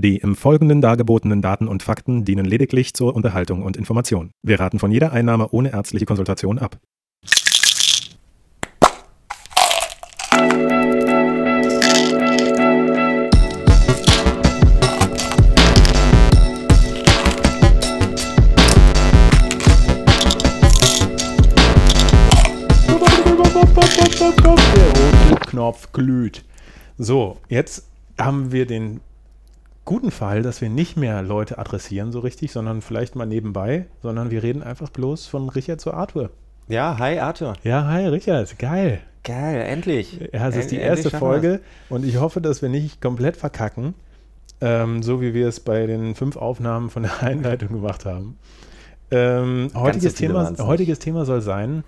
Die im Folgenden dargebotenen Daten und Fakten dienen lediglich zur Unterhaltung und Information. Wir raten von jeder Einnahme ohne ärztliche Konsultation ab. Der rote Knopf glüht. So, jetzt haben wir den guten Fall, dass wir nicht mehr Leute adressieren so richtig, sondern vielleicht mal nebenbei, sondern wir reden einfach bloß von Richard zu Arthur. Ja, hi Arthur. Ja, hi Richard, geil. Geil, endlich. Ja, es ist die erste. Folge und ich hoffe, dass wir nicht komplett verkacken, ähm, so wie wir es bei den fünf Aufnahmen von der Einleitung gemacht haben. Ähm, heutiges, Thema, heutiges Thema soll sein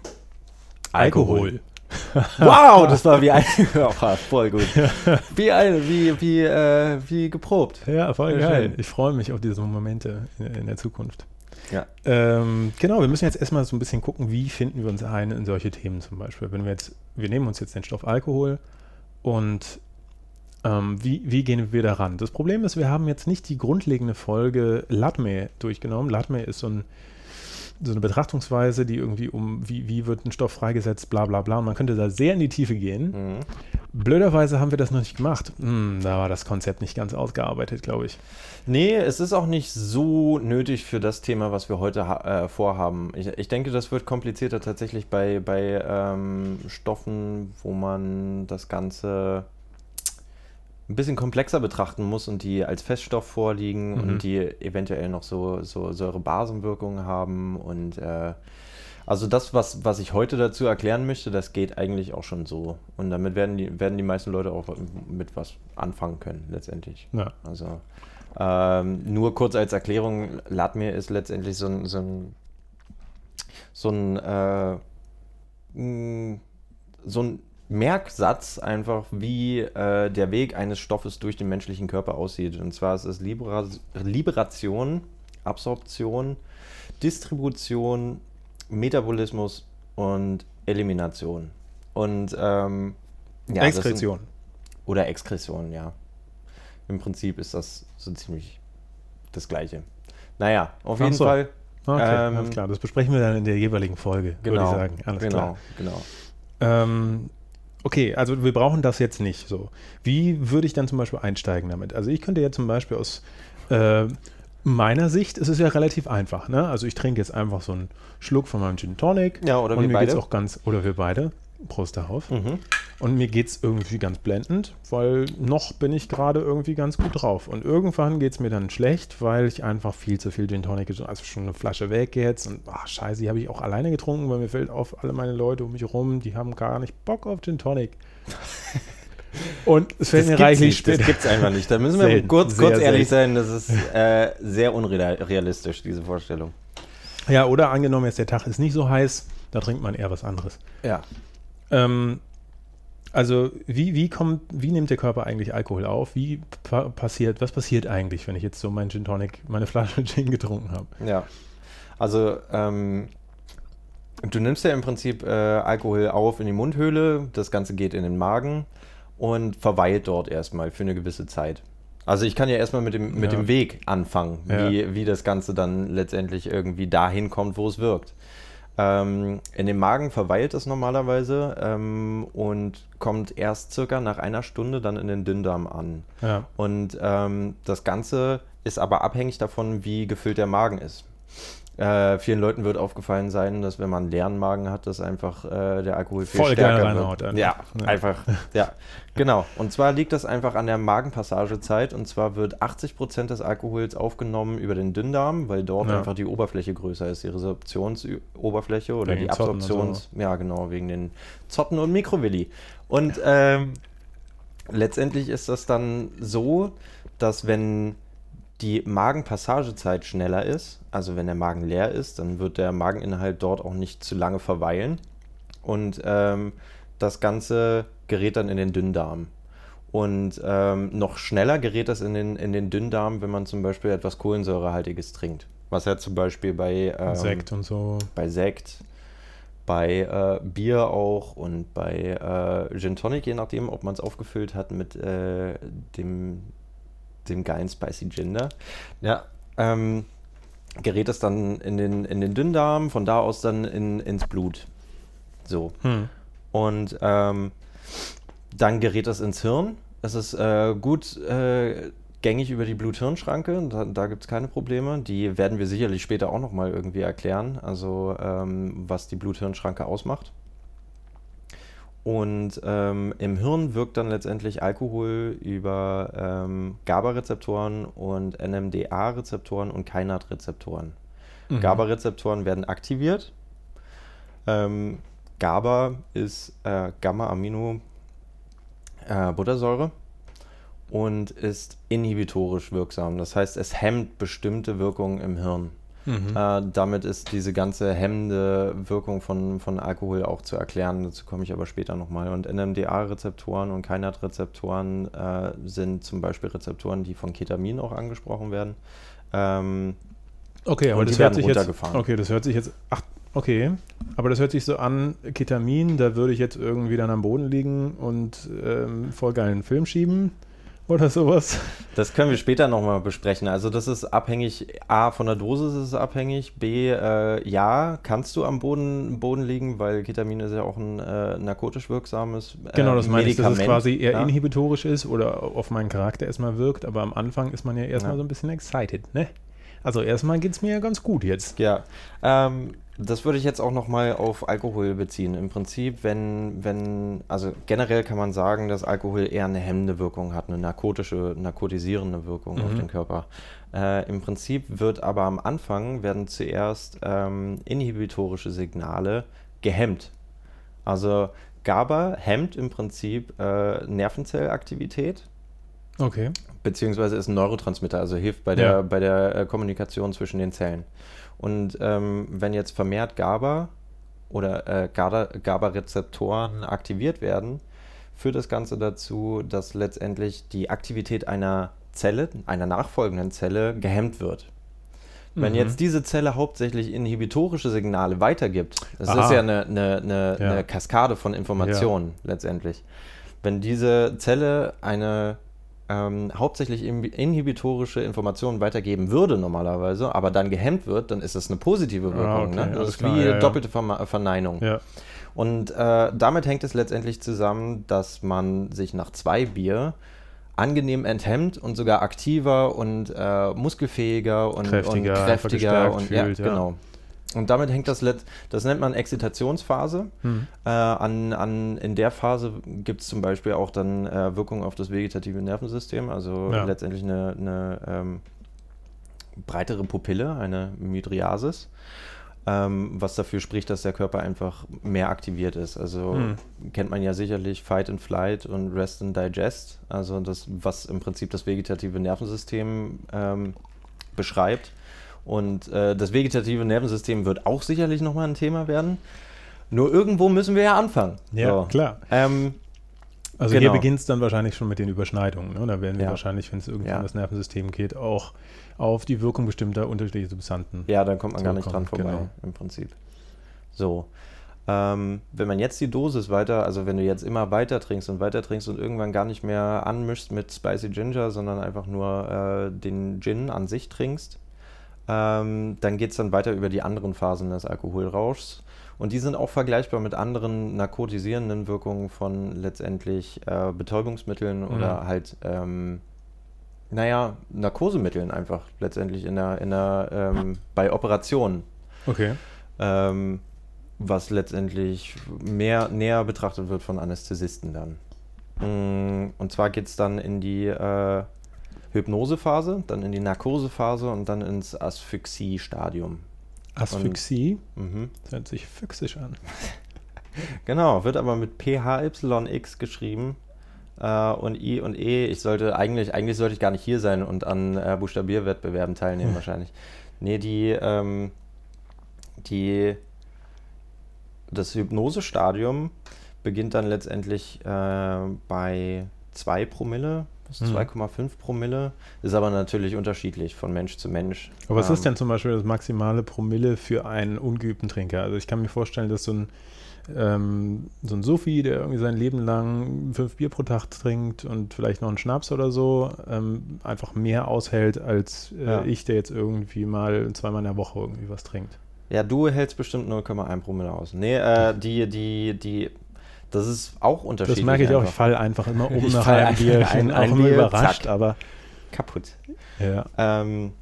Alkohol. Wow, das war wie ein. Ja, voll gut. Wie ein, wie, wie, äh, wie geprobt. Ja, voll Sehr geil. schön. Ich freue mich auf diese Momente in, in der Zukunft. Ja. Ähm, genau, wir müssen jetzt erstmal so ein bisschen gucken, wie finden wir uns ein in solche Themen zum Beispiel. Wenn wir jetzt, wir nehmen uns jetzt den Stoff Alkohol und ähm, wie, wie gehen wir daran? Das Problem ist, wir haben jetzt nicht die grundlegende Folge LATME durchgenommen. LATME ist so, ein, so eine Betrachtungsweise, die irgendwie um, wie, wie wird ein Stoff freigesetzt, bla bla bla. Und man könnte da sehr in die Tiefe gehen. Mhm. Blöderweise haben wir das noch nicht gemacht. Hm, da war das Konzept nicht ganz ausgearbeitet, glaube ich. Nee, es ist auch nicht so nötig für das Thema, was wir heute äh, vorhaben. Ich, ich denke, das wird komplizierter tatsächlich bei, bei ähm, Stoffen, wo man das Ganze ein bisschen komplexer betrachten muss und die als Feststoff vorliegen Mhm. und die eventuell noch so, so Säurebasenwirkungen haben. Und äh, also das, was, was ich heute dazu erklären möchte, das geht eigentlich auch schon so. Und damit werden die, werden die meisten Leute auch mit was anfangen können, letztendlich. Ja. Also ähm, nur kurz als Erklärung, Latmir ist letztendlich so ein, so ein, so ein, äh, so ein Merksatz einfach, wie äh, der Weg eines Stoffes durch den menschlichen Körper aussieht. Und zwar ist es Libera Liberation, Absorption, Distribution, Metabolismus und Elimination. Und ähm, ja, das sind- Exkretion. oder Exkretion, ja. Im Prinzip ist das so ziemlich das Gleiche. Naja, auf jeden so. Fall. Okay, Ähm, alles klar. Das besprechen wir dann in der jeweiligen Folge, würde Genau, ich sagen. Alles genau, klar. genau. Ähm, okay, also wir brauchen das jetzt nicht so. Wie würde ich dann zum Beispiel einsteigen damit? Also ich könnte jetzt zum Beispiel aus äh, meiner Sicht, es ist ja relativ einfach. Ne? Also ich trinke jetzt einfach so einen Schluck von meinem Gin Tonic. Ja, oder und wir mir geht's beide. auch ganz, oder wir beide. Prost darauf. Mhm. Und mir geht es irgendwie ganz blendend, weil noch bin ich gerade irgendwie ganz gut drauf. Und irgendwann geht es mir dann schlecht, weil ich einfach viel zu viel Gin Tonic, getrunken- also schon eine Flasche weg jetzt. Und ach, scheiße, die habe ich auch alleine getrunken, weil mir fällt auf, alle meine Leute um mich rum, die haben gar nicht Bock auf Gin Tonic. Und es fällt Das mir reichlich nicht, das später. gibt's einfach nicht. Da müssen wir Selten, kurz, kurz ehrlich selten. sein, das ist äh, sehr unrealistisch, diese Vorstellung. Ja, oder angenommen jetzt der Tag ist nicht so heiß, da trinkt man eher was anderes. Ja. Ähm, also wie, wie kommt, wie nimmt der Körper eigentlich Alkohol auf? Wie pa passiert, was passiert eigentlich, wenn ich jetzt so meinen Gin Tonic, meine Flasche Gin getrunken habe? Ja. Also, ähm, du nimmst ja im Prinzip äh, Alkohol auf in die Mundhöhle, das Ganze geht in den Magen und verweilt dort erstmal für eine gewisse Zeit. Also ich kann ja erstmal mit dem, mit Ja. dem Weg anfangen, Ja. wie, wie das Ganze dann letztendlich irgendwie dahin kommt, wo es wirkt. Ähm, in dem Magen verweilt es normalerweise ähm, und kommt erst circa nach einer Stunde dann in den Dünndarm an. Ja. Und ähm, das Ganze ist aber abhängig davon, wie gefüllt der Magen ist. Äh, vielen Leuten wird aufgefallen sein, dass wenn man einen leeren Magen hat, dass einfach äh, der Alkohol viel Voll geil stärker wird. Alter. Ja, Ja. einfach. Ja, genau. Und zwar liegt das einfach an der Magenpassagezeit. Und zwar wird 80% des Alkohols aufgenommen über den Dünndarm, weil dort Ja. einfach die Oberfläche größer ist, die Resorptionsoberfläche oder Wegen die und so. Absorptions... Ja, genau, wegen den Zotten und Mikrovilli. Und ähm, letztendlich ist das dann so, dass wenn die Magenpassagezeit schneller ist, also wenn der Magen leer ist, dann wird der Mageninhalt dort auch nicht zu lange verweilen. Und ähm, das Ganze gerät dann in den Dünndarm. Und ähm, noch schneller gerät das in den, in den Dünndarm, wenn man zum Beispiel etwas Kohlensäurehaltiges trinkt. Was ja zum Beispiel bei ähm, Sekt und so. bei Sekt, bei äh, Bier auch und bei äh, Gin Tonic, je nachdem, ob man es aufgefüllt hat mit äh, dem dem geilen Spicy Ginger. Ja, ähm, gerät es dann in den, in den Dünndarm, von da aus dann in, ins Blut. So. Hm. Und ähm, dann gerät es ins Hirn. Es ist äh, gut äh, gängig über die Blut-Hirn-Schranke. Da, da gibt es keine Probleme. Die werden wir sicherlich später auch nochmal irgendwie erklären. Also ähm, was die Blut-Hirn-Schranke ausmacht. Und ähm, im Hirn wirkt dann letztendlich Alkohol über ähm, GABA-Rezeptoren und NMDA-Rezeptoren und Kainat-Rezeptoren. Mhm. GABA-Rezeptoren werden aktiviert. Ähm, GABA ist äh, Gamma-Amino-Buttersäure und ist inhibitorisch wirksam. Das heißt, es hemmt bestimmte Wirkungen im Hirn. Mhm. Äh, damit ist diese ganze hemmende Wirkung von, von Alkohol auch zu erklären. Dazu komme ich aber später nochmal. Und NMDA-Rezeptoren und Kainat-Rezeptoren äh, sind zum Beispiel Rezeptoren, die von Ketamin auch angesprochen werden. Ähm, Okay, aber das hört sich jetzt. Okay, das hört sich jetzt. Ach, okay. Aber das hört sich so an, Ketamin, da würde ich jetzt irgendwie dann am Boden liegen und ähm, voll geilen Film schieben oder sowas. das können wir später nochmal besprechen. Also das ist abhängig, A, von der Dosis ist es abhängig, B, äh, ja, kannst du am Boden, Boden liegen, weil Ketamin ist ja auch ein äh, narkotisch wirksames äh, Genau, das meine ich, dass es quasi eher ja? inhibitorisch ist oder auf meinen Charakter erstmal wirkt, aber am Anfang ist man ja erstmal Ja. so ein bisschen excited, ne? Also erstmal geht es mir ja ganz gut jetzt. Ja, ähm, das würde ich jetzt auch nochmal auf Alkohol beziehen. Im Prinzip, wenn, wenn, also generell kann man sagen, dass Alkohol eher eine hemmende Wirkung hat, eine narkotische, narkotisierende Wirkung auf Mhm. den Körper. Äh, Im Prinzip wird aber am Anfang werden zuerst ähm, inhibitorische Signale gehemmt. Also GABA hemmt im Prinzip äh, Nervenzellaktivität Okay. Beziehungsweise ist ein Neurotransmitter, also hilft bei der, Ja. bei der äh, Kommunikation zwischen den Zellen. Und ähm, wenn jetzt vermehrt GABA oder äh, GABA- GABA-Rezeptoren aktiviert werden, führt das Ganze dazu, dass letztendlich die Aktivität einer Zelle, einer nachfolgenden Zelle, gehemmt wird. Wenn Mhm. jetzt diese Zelle hauptsächlich inhibitorische Signale weitergibt, das Aha. ist ja eine, eine, eine, Ja. eine Kaskade von Informationen letztendlich. Wenn diese Zelle eine ähm, hauptsächlich in- inhibitorische Informationen weitergeben würde normalerweise, aber dann gehemmt wird, dann ist das eine positive Wirkung. Ah, okay, ne? Das ist klar, wie ja, doppelte Verme- Verneinung. Ja. Und äh, damit hängt es letztendlich zusammen, dass man sich nach zwei Bier angenehm enthemmt und sogar aktiver und äh, muskelfähiger und Kräftiger, und kräftiger und fühlt, ja. ja, genau. Und damit hängt das, let das nennt man Exzitationsphase. Hm. Äh, an, an, in der Phase gibt es zum Beispiel auch dann äh, Wirkung auf das vegetative Nervensystem, also Ja. letztendlich eine, eine ähm, breitere Pupille, eine Mydriasis, ähm, was dafür spricht, dass der Körper einfach mehr aktiviert ist. Also Hm. kennt man ja sicherlich Fight and Flight und Rest and Digest, also das, was im Prinzip das vegetative Nervensystem ähm, beschreibt. Und äh, das vegetative Nervensystem wird auch sicherlich nochmal ein Thema werden. Nur irgendwo müssen wir ja anfangen. Ja, So. klar. Ähm, Also hier Genau. beginnt es dann wahrscheinlich schon mit den Überschneidungen. Ne? Da werden wir Ja. wahrscheinlich, wenn es irgendwie Ja. um das Nervensystem geht, auch auf die Wirkung bestimmter unterschiedlicher Substanzen. Ja, da kommt man gar nicht dran vorbei, genau. im Prinzip. So. Ähm, wenn man jetzt die Dosis weiter, also wenn du jetzt immer weiter trinkst und weiter trinkst und irgendwann gar nicht mehr anmischst mit Spicy Ginger, sondern einfach nur äh, den Gin an sich trinkst, ähm, dann geht es dann weiter über die anderen Phasen des Alkoholrauschs. Und die sind auch vergleichbar mit anderen narkotisierenden Wirkungen von letztendlich äh, Betäubungsmitteln oder Mhm. halt, ähm, naja, Narkosemitteln einfach letztendlich in der, in der, ähm, bei Operationen. Okay. Ähm, was letztendlich mehr näher betrachtet wird von Anästhesisten dann. Mm, Und zwar geht es dann in die äh, Hypnosephase, dann in die Narkosephase und dann ins Asphyxie-Stadium. Asphyxie. Mhm. Das hört sich füchsisch an. Genau, wird aber mit PHYX geschrieben äh, und I und E. Ich sollte eigentlich, eigentlich sollte ich gar nicht hier sein und an äh, Buchstabierwettbewerben teilnehmen wahrscheinlich. Nee, die, ähm, die, das Hypnosestadium beginnt dann letztendlich äh, bei 2 Promille bis Mhm. 2,5 Promille. Ist aber natürlich unterschiedlich von Mensch zu Mensch. Aber was Ähm, ist denn zum Beispiel das maximale Promille für einen ungeübten Trinker? Also ich kann mir vorstellen, dass so ein ähm, so ein Sophie, der irgendwie sein Leben lang fünf Bier pro Tag trinkt und vielleicht noch einen Schnaps oder so, ähm, einfach mehr aushält als äh, Ja. ich, der jetzt irgendwie mal zweimal in der Woche irgendwie was trinkt. Ja, du hältst bestimmt 0,1 Promille aus. Nee, äh, die, die, die, das ist auch unterschiedlich. Das merke ich auch, ich einfach. falle einfach immer um Ich nach einem ein- Bier. Ich ein- bin ein auch immer Bier, überrascht, zack. aber kaputt. ja. Ähm,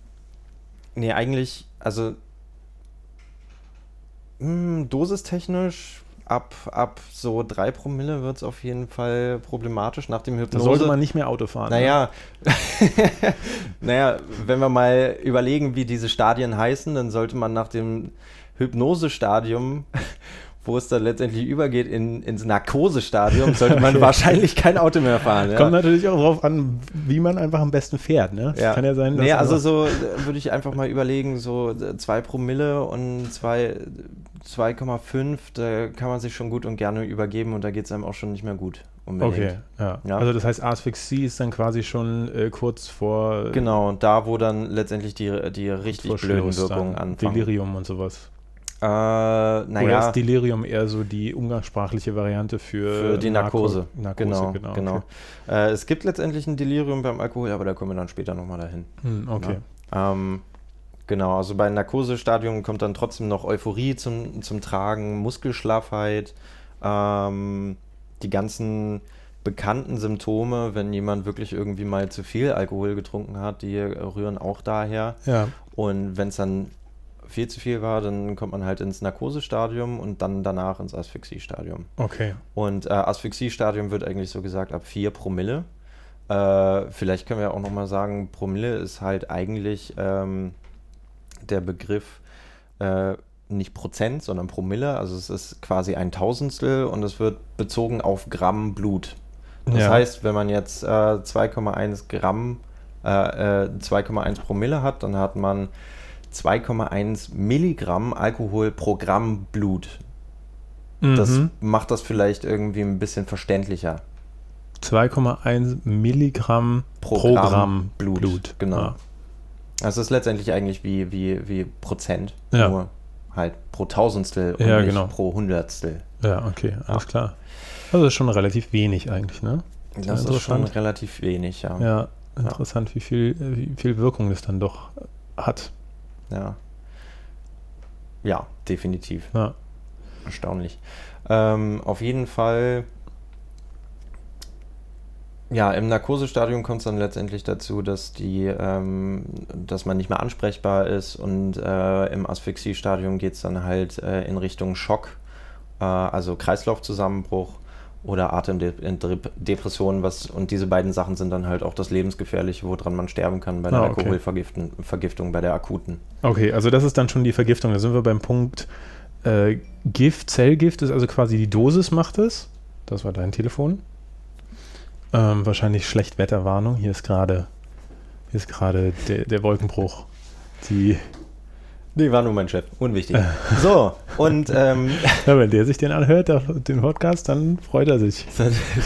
nee, eigentlich, also mh, dosistechnisch ab, ab so 3 Promille wird es auf jeden Fall problematisch nach dem Da Hypnose. sollte man nicht mehr Auto fahren. ne? Naja, naja, wenn wir mal überlegen, wie diese Stadien heißen, dann sollte man nach dem Hypnosestadium, wo es dann letztendlich übergeht in, ins Narkosestadium, sollte man wahrscheinlich kein Auto mehr fahren. Ja? Kommt natürlich auch darauf an, wie man einfach am besten fährt. Ne? Ja. Kann ja sein, dass Nee, also so äh, würde ich einfach mal überlegen, so 2 Promille und zwei- 2,5, da kann man sich schon gut und gerne übergeben und da geht es einem auch schon nicht mehr gut. Unbedingt. Okay, ja. Ja. Also das heißt, Asphyxie ist dann quasi schon äh, kurz vor Genau, da wo dann letztendlich die, die richtig blöden Wirkungen anfangen. Delirium und sowas. Äh, Oder naja, ist Delirium eher so die umgangssprachliche Variante für, für die Narkose. Narko genau, genau. genau. Okay. Äh, es gibt letztendlich ein Delirium beim Alkohol, aber da kommen wir dann später nochmal dahin. Hm, okay. Ähm, genau, also bei Narkosestadium kommt dann trotzdem noch Euphorie zum, zum Tragen, Muskelschlaffheit, ähm, die ganzen bekannten Symptome, wenn jemand wirklich irgendwie mal zu viel Alkohol getrunken hat, die rühren auch daher. Ja. Und wenn es dann viel zu viel war, dann kommt man halt ins Narkosestadium und dann danach ins Asphyxiestadium. Okay. Und äh, Asphyxiestadium wird eigentlich so gesagt ab 4 Promille. Äh, vielleicht können wir auch nochmal sagen, Promille ist halt eigentlich ähm, der Begriff äh, nicht Prozent, sondern Promille. Also es ist quasi ein Tausendstel und es wird bezogen auf Gramm Blut. Das Ja. heißt, wenn man jetzt äh, 2,1 Gramm, äh, äh, 2,1 Promille hat, dann hat man 2,1 Milligramm Alkohol pro Gramm Blut. Das Mhm. macht das vielleicht irgendwie ein bisschen verständlicher. 2,1 Milligramm Pro pro, Gramm Gramm, Blut, Blut. genau. Ah. Also es ist letztendlich eigentlich wie, wie, wie Prozent, Ja. nur halt pro Tausendstel und Ja, nicht genau. pro Hundertstel. Ja, okay, alles klar. Also das ist schon relativ wenig eigentlich, ne? Das Ja, ist schon relativ wenig, ja. Ja, interessant, wie viel, wie viel Wirkung das dann doch hat. Ja, ja definitiv. Ja. Erstaunlich. Ähm, auf jeden Fall, ja, im Narkosestadium kommt es dann letztendlich dazu, dass die, ähm, dass man nicht mehr ansprechbar ist und äh, im Asphyxiestadium geht es dann halt äh, in Richtung Schock, äh, also Kreislaufzusammenbruch oder Atemdepression, was und diese beiden Sachen sind dann halt auch das Lebensgefährliche, woran man sterben kann bei der Ah, okay. Alkoholvergiftung, Vergiftung, bei der akuten. Okay, also das ist dann schon die Vergiftung. Da sind wir beim Punkt äh, Gift, Zellgift ist also quasi die Dosis macht es. Das war dein Telefon. Ähm, wahrscheinlich Schlechtwetterwarnung. Hier ist gerade hier ist gerade der, der Wolkenbruch. Die, Nee, war nur mein Chef. Unwichtig. So, und ähm, ja, wenn der sich den anhört, den Podcast, dann freut er sich.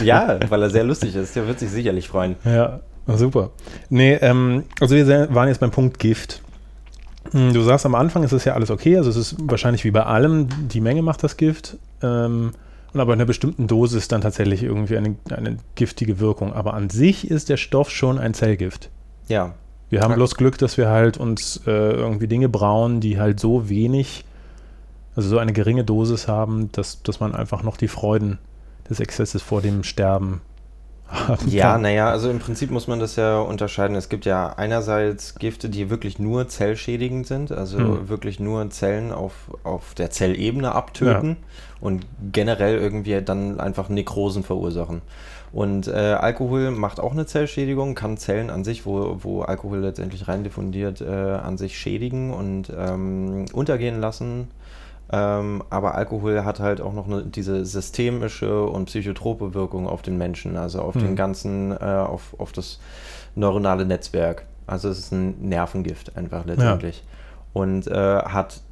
ja, weil er sehr lustig ist. Der wird sich sicherlich freuen. Ja, super. Nee, ähm, also wir waren jetzt beim Punkt Gift. Hm, Du sagst am Anfang, ist es ja alles okay, also es ist wahrscheinlich wie bei allem, die Menge macht das Gift. Ähm, und aber in einer bestimmten Dosis dann tatsächlich irgendwie eine, eine giftige Wirkung. Aber an sich ist der Stoff schon ein Zellgift. Ja, Wir haben bloß Glück, dass wir halt uns äh, irgendwie Dinge brauen, die halt so wenig, also so eine geringe Dosis haben, dass, dass man einfach noch die Freuden des Exzesses vor dem Sterben haben ja, naja, also im Prinzip muss man das ja unterscheiden. Es gibt ja einerseits Gifte, die wirklich nur zellschädigend sind, also Hm. wirklich nur Zellen auf, auf der Zellebene abtöten und generell irgendwie dann einfach Nekrosen verursachen. Und äh, Alkohol macht auch eine Zellschädigung, kann Zellen an sich, wo, wo Alkohol letztendlich rein diffundiert, äh, an sich schädigen und ähm, untergehen lassen. Ähm, aber Alkohol hat halt auch noch eine, diese systemische und psychotrope Wirkung auf den Menschen, also auf den Mhm. ganzen, äh, auf, auf das neuronale Netzwerk. Also es ist ein Nervengift einfach letztendlich. Und äh, hat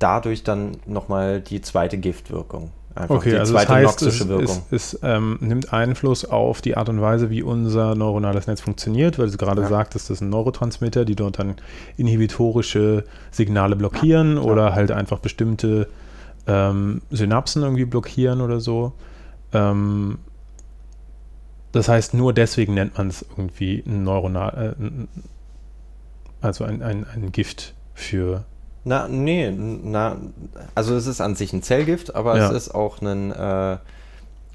dadurch dann nochmal die zweite Giftwirkung. Einfach Okay, die also das zweite heißt, es, noxische Wirkung. es, es ähm, nimmt Einfluss auf die Art und Weise, wie unser neuronales Netz funktioniert, weil du gerade Ja. sagtest, das sind Neurotransmitter, die dort dann inhibitorische Signale blockieren oder halt einfach bestimmte ähm, Synapsen irgendwie blockieren oder so. Ähm, das heißt, nur deswegen nennt man es irgendwie ein neuronal, äh, also ein, ein, ein Gift für. Na, nee, na, also es ist an sich ein Zellgift, aber Ja. es ist auch ein, äh,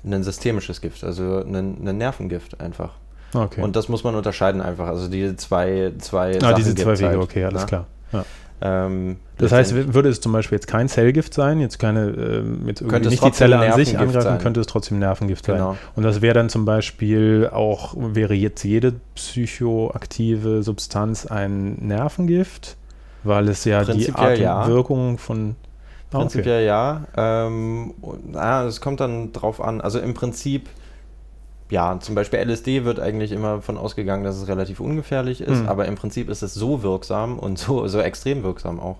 ein systemisches Gift, also ein, ein Nervengift einfach. Okay. Und das muss man unterscheiden einfach. Also die zwei, zwei ah, diese zwei Wege, halt, okay, alles ne? klar. Ja. Ähm, Das heißt, würde es zum Beispiel jetzt kein Zellgift sein, jetzt keine, ähm, jetzt irgendwie Könnte es nicht die Zelle an sich angreifen, sein. könnte es trotzdem Nervengift sein. Genau. Und das wäre dann zum Beispiel auch, wäre jetzt jede psychoaktive Substanz ein Nervengift, weil es ja die Art ja. Wirkung von. Ah, okay. Prinzipiell ja. Ähm, ah, es kommt dann drauf an. Also im Prinzip, ja, zum Beispiel LSD wird eigentlich immer von ausgegangen, dass es relativ ungefährlich ist, Mhm. aber im Prinzip ist es so wirksam und so, so extrem wirksam auch,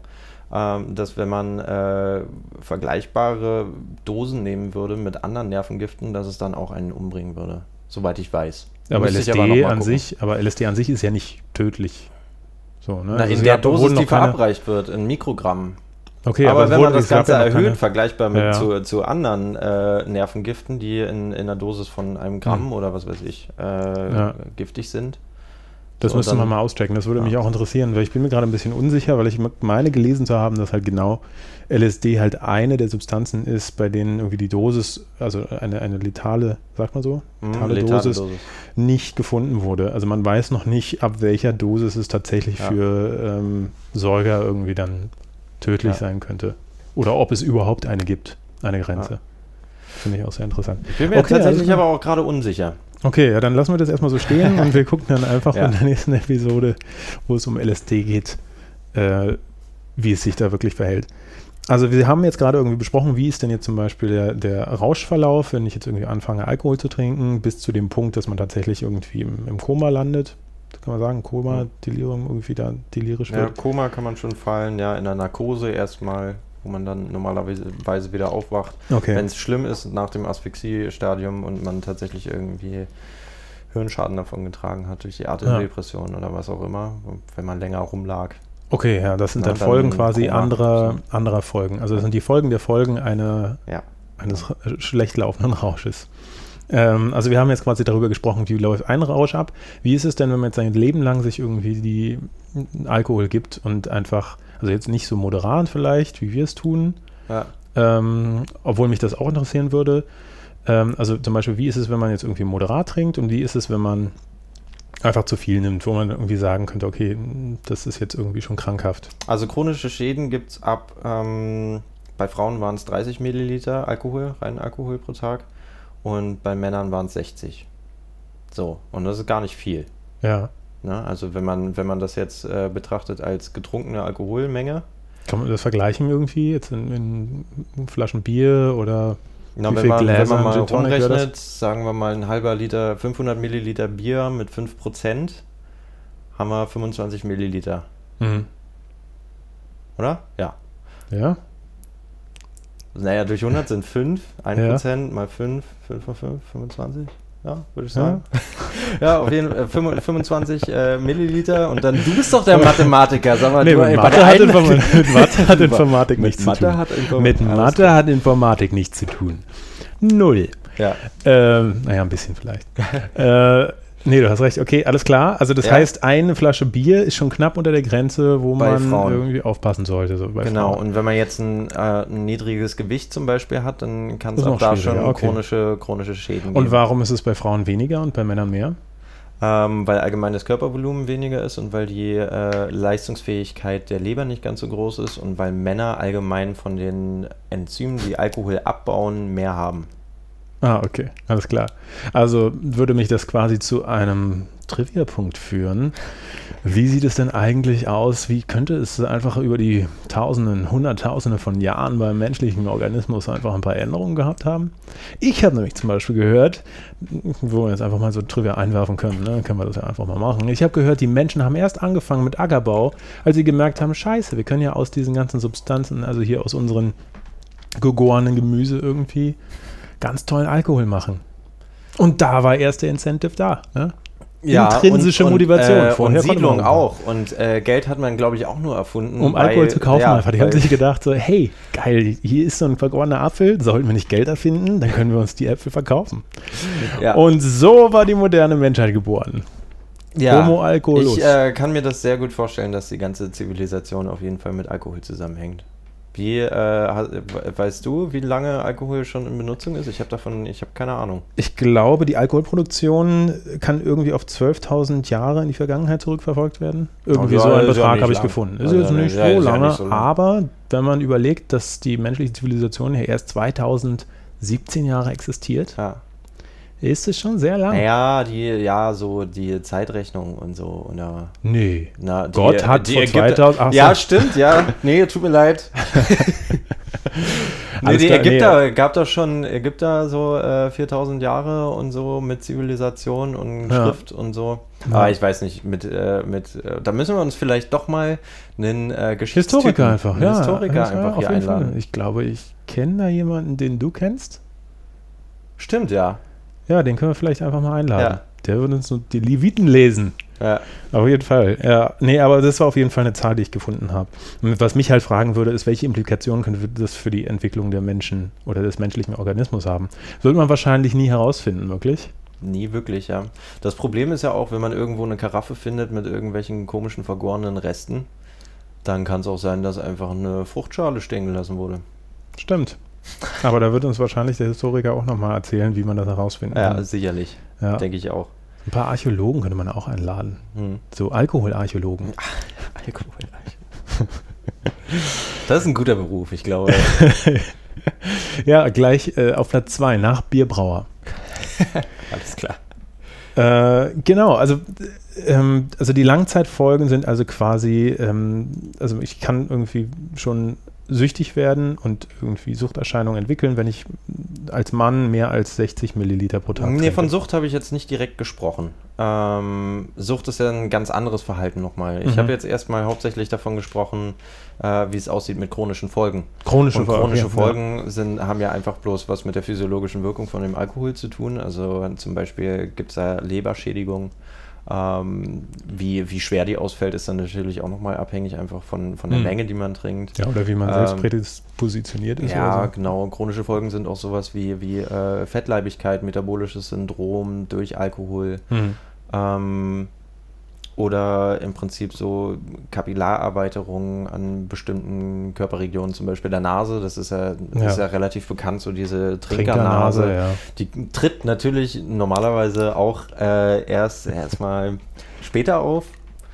ähm, dass wenn man äh, vergleichbare Dosen nehmen würde mit anderen Nervengiften, dass es dann auch einen umbringen würde. Soweit ich weiß. Aber Müsste LSD mal an gucken. sich, aber LSD an sich ist ja nicht tödlich. So, ne? Na, Also in der Dosis, die keine- verabreicht wird, in Mikrogramm. Okay, aber es wenn man das Ganze ja erhöht, keine- vergleichbar mit Ja, ja. Zu, zu anderen äh, Nervengiften, die in, in einer Dosis von einem Gramm oder was weiß ich äh, giftig sind. Das So, müsste man mal auschecken. Das würde Ja. mich auch interessieren, weil ich bin mir gerade ein bisschen unsicher, weil ich meine gelesen zu haben, dass halt genau LSD halt eine der Substanzen ist, bei denen irgendwie die Dosis, also eine, eine letale, sagt man so, Hm, letale letale Dosis, nicht gefunden wurde. Also man weiß noch nicht, ab welcher Dosis es tatsächlich Ja. für ähm, Säuger irgendwie dann tödlich Ja. sein könnte. Oder ob es überhaupt eine gibt, eine Grenze. Finde ich auch sehr interessant. Ich bin mir Okay, tatsächlich alles klar. aber auch gerade unsicher. Okay, ja, dann lassen wir das erstmal so stehen und wir gucken dann einfach Ja. in der nächsten Episode, wo es um LSD geht, äh, wie es sich da wirklich verhält. Also wir haben jetzt gerade irgendwie besprochen, wie ist denn jetzt zum Beispiel der, der Rauschverlauf, wenn ich jetzt irgendwie anfange, Alkohol zu trinken, bis zu dem Punkt, dass man tatsächlich irgendwie im, im Koma landet. Das kann man sagen, Koma, Ja. Delirium, irgendwie da delirisch Ja, wird. Koma kann man schon fallen, ja, in der Narkose erstmal, wo man dann normalerweise Weise wieder aufwacht. Okay. Wenn es schlimm ist nach dem Asphyxie-Stadium und man tatsächlich irgendwie Hirnschaden davon getragen hat durch die Atemdepression oder was auch immer, wenn man länger rumlag. Okay, ja, das sind Na, dann dann Folgen quasi anderer, anderer Folgen. Also das sind die Folgen der Folgen einer, Ja. eines schlecht laufenden Rausches. Ähm, also wir haben jetzt quasi darüber gesprochen, wie läuft ein Rausch ab. Wie ist es denn, wenn man jetzt sein Leben lang sich irgendwie die Alkohol gibt und einfach, also jetzt nicht so moderat vielleicht, wie wir es tun, Ja. ähm, obwohl mich das auch interessieren würde. Ähm, also zum Beispiel, wie ist es, wenn man jetzt irgendwie moderat trinkt und wie ist es, wenn man einfach zu viel nimmt, wo man irgendwie sagen könnte, okay, das ist jetzt irgendwie schon krankhaft. Also chronische Schäden gibt es ab, ähm, bei Frauen waren es 30 Milliliter Alkohol, reinen Alkohol pro Tag und bei Männern waren es 60. So, und das ist gar nicht viel. Ja. Ne? Also wenn man, wenn man das jetzt äh, betrachtet als getrunkene Alkoholmenge, Kann man das vergleichen irgendwie? Jetzt in, in Flaschen Bier oder na, wenn, man, wenn man mal rumrechnet, sagen wir mal ein halber Liter, 500 Milliliter Bier mit 5%, haben wir 25 Milliliter, oder? Ja. Ja? Naja, durch 100 sind 5, 1% mal 5, 5 mal 5, 25. Ja, würde ich sagen. Ja, auf jeden Fall 25 äh, Milliliter und dann, du bist doch der Mathematiker, sag mal, Nee, du, mit Mathe, hat mit Mathe hat Informatik nichts zu tun. mit Mathe hat Informatik nichts zu tun. Null. Ja, Ähm, naja, ein bisschen vielleicht. äh, nee, du hast recht. Okay, alles klar. Also das Ja. heißt, eine Flasche Bier ist schon knapp unter der Grenze, wo Bei man Frauen. irgendwie aufpassen sollte. So genau. Frauen. Und wenn man jetzt ein, äh, ein niedriges Gewicht zum Beispiel hat, dann kann es auch da schon okay. chronische, chronische Schäden Und geben. warum ist es bei Frauen weniger und bei Männern mehr? Ähm, weil allgemein das Körpervolumen weniger ist und weil die äh, Leistungsfähigkeit der Leber nicht ganz so groß ist und weil Männer allgemein von den Enzymen, die Alkohol abbauen, mehr haben. Ah, okay, alles klar. Also würde mich das quasi zu einem Trivia-Punkt führen. Wie sieht es denn eigentlich aus? Wie könnte es einfach über die Tausenden, Hunderttausende von Jahren beim menschlichen Organismus einfach ein paar Änderungen gehabt haben? Ich habe nämlich zum Beispiel gehört, wo wir jetzt einfach mal so Trivia einwerfen können, ne? können wir das ja einfach mal machen. Ich habe gehört, die Menschen haben erst angefangen mit Ackerbau, als sie gemerkt haben, scheiße, wir können ja aus diesen ganzen Substanzen, also hier aus unseren gegorenen Gemüse irgendwie ganz tollen Alkohol machen. Und da war erst der Incentive da. Ne? Intrinsische und, Motivation. Und, äh, Vorher und Siedlung auch. Und äh, Geld hat man, glaube ich, auch nur erfunden. Um weil- Alkohol zu kaufen ja, einfach. Die haben sich gedacht so, hey, geil, hier ist so ein vergorener Apfel, sollten wir nicht Geld erfinden, dann können wir uns die Äpfel verkaufen. ja. Und so war die moderne Menschheit geboren. ja. Homo alcoholus. Ich äh, kann mir das sehr gut vorstellen, dass die ganze Zivilisation auf jeden Fall mit Alkohol zusammenhängt. Wie, äh, weißt du, wie lange Alkohol schon in Benutzung ist? Ich habe davon, ich habe keine Ahnung. Ich glaube, die Alkoholproduktion kann irgendwie auf 12.000 Jahre in die Vergangenheit zurückverfolgt werden. Irgendwie Ja, so einen Betrag habe ich gefunden. Ist jetzt nicht ja, so ist ja lange, nicht so lang. aber wenn man überlegt, dass die menschliche Zivilisation ja erst 2017 Jahre existiert, Ja. Ist es schon sehr lang. Naja, die, ja, so die Zeitrechnung und so. Und ja, Nee. na, die, Gott hat vor Ägypter- 2000 ach so. Ja, stimmt, ja. Nee, tut mir leid. nee, die klar, nee. Ägypter gab doch schon Ägypter so äh, 4000 Jahre und so mit Zivilisation und Ja. Schrift und so. Ja. Aber ich weiß nicht, mit, äh, mit äh, da müssen wir uns vielleicht doch mal einen äh, Geschichtstypen, Historiker einfach, einen ja. Historiker einfach hier jeden Fall. einladen. Ich glaube, ich kenne da jemanden, den du kennst. Stimmt, ja. Ja, den können wir vielleicht einfach mal einladen. Ja. Der wird uns die Leviten lesen. ja. Auf jeden Fall. Ja, nee, aber das war auf jeden Fall eine Zahl, die ich gefunden habe. Und Was mich halt fragen würde, ist, welche Implikationen könnte das für die Entwicklung der Menschen oder des menschlichen Organismus haben? Wird man wahrscheinlich nie herausfinden, wirklich. Nie wirklich, ja. Das Problem ist ja auch, wenn man irgendwo eine Karaffe findet mit irgendwelchen komischen vergorenen Resten, dann kann es auch sein, dass einfach eine Fruchtschale stehen gelassen wurde. Stimmt. Aber da wird uns wahrscheinlich der Historiker auch nochmal erzählen, wie man das herausfinden Ja, kann. sicherlich. Ja. Denke ich auch. Ein paar Archäologen könnte man auch einladen. Hm. So Alkoholarchäologen. Alkohol. Das ist ein guter Beruf, ich glaube. Ja, gleich äh, auf Platz 2 nach Bierbrauer. Alles klar. Äh, genau, also, äh, ähm, also die Langzeitfolgen sind also quasi, ähm, also ich kann irgendwie schon süchtig werden und irgendwie Suchterscheinungen entwickeln, wenn ich als Mann mehr als 60 Milliliter pro Tag Nee, trinke. von Sucht habe ich jetzt nicht direkt gesprochen. Ähm, Sucht ist ja ein ganz anderes Verhalten nochmal. Ich Mhm. habe jetzt erstmal hauptsächlich davon gesprochen, äh, wie es aussieht mit chronischen Folgen. chronische Und Folgen. chronische ja. Folgen sind, haben ja einfach bloß was mit der physiologischen Wirkung von dem Alkohol zu tun. Also zum Beispiel gibt es da Leberschädigung. Ähm, wie, wie schwer die ausfällt, ist dann natürlich auch nochmal abhängig einfach von, von der Mhm. Menge, die man trinkt. Ja, oder wie man Ähm, selbst prädispositioniert ist. Ja, oder so. genau. Chronische Folgen sind auch sowas wie, wie äh, Fettleibigkeit, metabolisches Syndrom durch Alkohol. Hm. Ähm, oder im Prinzip so Kapillarerweiterungen an bestimmten Körperregionen, zum Beispiel der Nase. Das ist ja, das Ja. ist ja relativ bekannt, so diese Trinkernase. Trinkernase, ja. Die tritt natürlich normalerweise auch äh, erst erstmal später auf.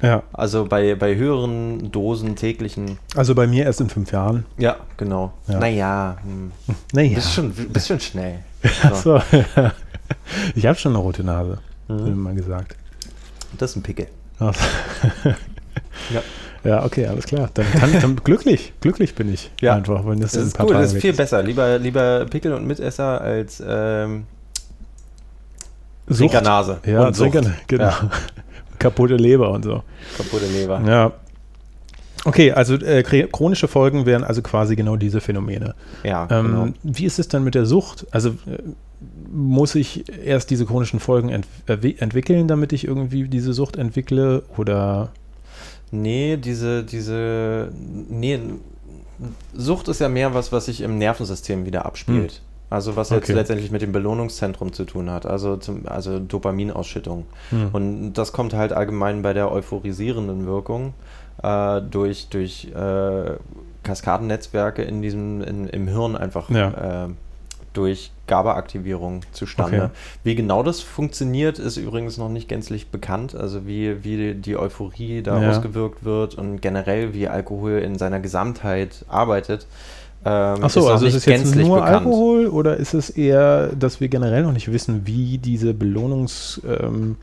ja. Also bei, bei höheren Dosen täglichen. Also bei mir erst in fünf Jahren. Ja, genau. Ja. Naja, hm. Naja. bist, schon, bist schon schnell. Achso. ich habe schon eine rote Nase, Mhm. mir mal gesagt. Das ist ein Pickel. Ja. Ja, okay, alles klar. Dann, kann, dann glücklich, glücklich bin ich Ja. einfach, wenn das, Das in ein ist paar cool, Tagen das ist viel besser. Lieber, lieber Pickel und Mitesser als ähm. Trinkernase. Ja, und Sucht. Genau. Ja. Kaputte Leber und so. Kaputte Leber. Ja. Okay, also äh, chronische Folgen wären also quasi genau diese Phänomene. Ja, Ähm, genau. Wie ist es dann mit der Sucht? Also äh, muss ich erst diese chronischen Folgen ent erwi- entwickeln, damit ich irgendwie diese Sucht entwickle? Oder Nee, diese, diese, nee, Sucht ist ja mehr was, was sich im Nervensystem wieder abspielt. Also was jetzt. Okay. letztendlich mit dem Belohnungszentrum zu tun hat, also, zum, also Dopaminausschüttung. Hm. Und das kommt halt allgemein bei der euphorisierenden Wirkung äh, durch, durch äh, Kaskadennetzwerke in diesem, in, im Hirn einfach Ja. äh, durch GABA-Aktivierung zustande. Okay. Wie genau das funktioniert, ist übrigens noch nicht gänzlich bekannt. Also wie, wie die Euphorie da Ja. ausgewirkt wird und generell wie Alkohol in seiner Gesamtheit arbeitet. Ähm, Ach so, noch also ist es jetzt nur bekannt. Alkohol oder ist es eher, dass wir generell noch nicht wissen, wie diese Belohnungs, ähm,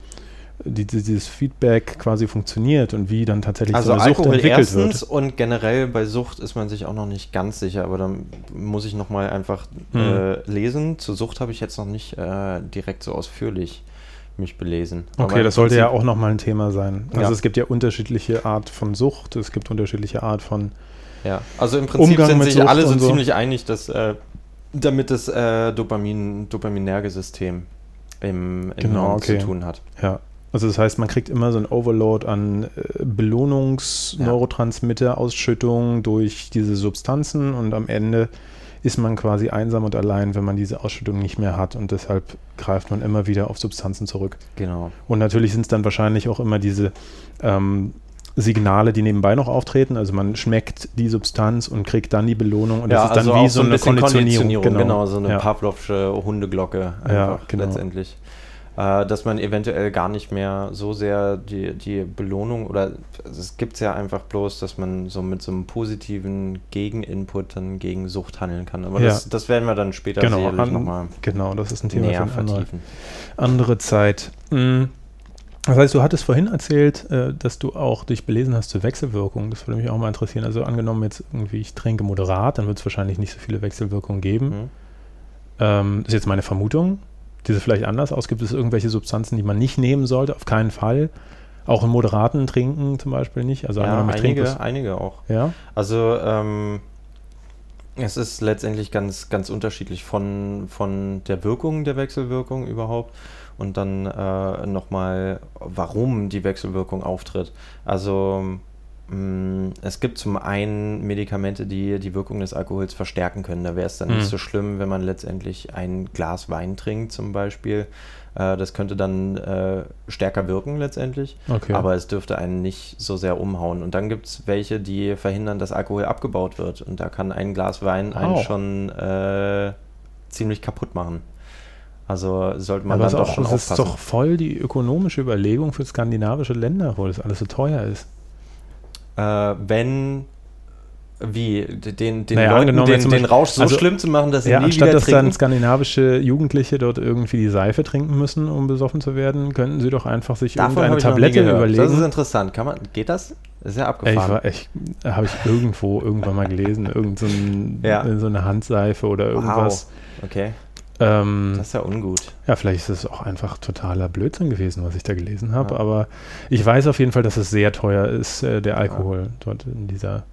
die, die- dieses Feedback quasi funktioniert und wie dann tatsächlich Also so eine Sucht entwickelt erstens wird? und generell bei Sucht ist man sich auch noch nicht ganz sicher, aber dann muss ich nochmal einfach Hm. äh, lesen. Zur Sucht habe ich jetzt noch nicht äh, direkt so ausführlich mich belesen. Aber Okay, im das sollte ja auch nochmal ein Thema sein. Also Ja. es gibt ja unterschiedliche Art von Sucht, es gibt unterschiedliche Art von Ja, also im Prinzip Umgang sind sich alle so so. ziemlich einig, dass äh, damit das äh, Dopamin, dopaminerge System im, im Genau, okay. zu tun hat. Ja. Also das heißt, man kriegt immer so ein Overload an äh, Belohnungs-Neurotransmitter-Ausschüttung durch diese Substanzen und am Ende ist man quasi einsam und allein, wenn man diese Ausschüttung nicht mehr hat und deshalb greift man immer wieder auf Substanzen zurück. Genau. Und natürlich sind es dann wahrscheinlich auch immer diese ähm, Signale, die nebenbei noch auftreten. Also man schmeckt die Substanz und kriegt dann die Belohnung und ja, das ist dann also wie auch so ein eine bisschen Konditionierung. genau. so eine ja. Pavlovsche Hundeglocke einfach Ja, genau. letztendlich. Äh, dass man eventuell gar nicht mehr so sehr die, die Belohnung oder es gibt es ja einfach bloß, dass man so mit so einem positiven Gegeninput dann gegen Sucht handeln kann. Aber Ja. das, das werden wir dann später Genau, sicherlich nochmal genau, das ist ein Thema für eine andere, andere Zeit. Mm. Das heißt, du hattest vorhin erzählt, äh, dass du auch dich belesen hast zur Wechselwirkung. Das würde mich auch mal interessieren. Also angenommen jetzt irgendwie, ich trinke moderat, dann wird es wahrscheinlich nicht so viele Wechselwirkungen geben. Mhm. Ähm, das ist jetzt meine Vermutung. Die sieht vielleicht anders aus. Gibt es irgendwelche Substanzen, die man nicht nehmen sollte? Auf keinen Fall. Auch in moderaten Trinken zum Beispiel nicht. Also Ja, einige, das. einige auch. Ja, Also ähm, es ist letztendlich ganz, ganz unterschiedlich von, von der Wirkung der Wechselwirkung überhaupt und dann äh, nochmal, warum die Wechselwirkung auftritt. Also mh, es gibt zum einen Medikamente, die die Wirkung des Alkohols verstärken können. Da wäre es dann Mhm. nicht so schlimm, wenn man letztendlich ein Glas Wein trinkt zum Beispiel. Äh, das könnte dann äh, stärker wirken letztendlich. okay. Aber es dürfte einen nicht so sehr umhauen. Und dann gibt es welche, die verhindern, dass Alkohol abgebaut wird. Und da kann ein Glas Wein einen Au. schon äh, ziemlich kaputt machen. Also sollte man Aber dann ist, doch auch, schon das ist aufpassen. doch voll die ökonomische Überlegung für skandinavische Länder, wo das alles so teuer ist. äh, wenn, wie, den, den Naja, Leuten den, den Rausch so also- schlimm zu machen, dass sie Ja, nie anstatt wieder dass dann skandinavische Jugendliche dort irgendwie die Seife trinken müssen, um besoffen zu werden, könnten sie doch einfach sich Davon irgendeine Tablette gehört. Das ist überlegen. interessant. Kann man, geht das? Das ist ja abgefahren. habe ich irgendwo irgendwann mal gelesen, irgend so, ein, Ja. so eine Handseife oder irgendwas. okay, Ähm, das ist ja ungut. ja, vielleicht ist es auch einfach totaler Blödsinn gewesen, was ich da gelesen habe, Ja. aber ich weiß auf jeden Fall, dass es sehr teuer ist, äh, der Alkohol dort in dieser.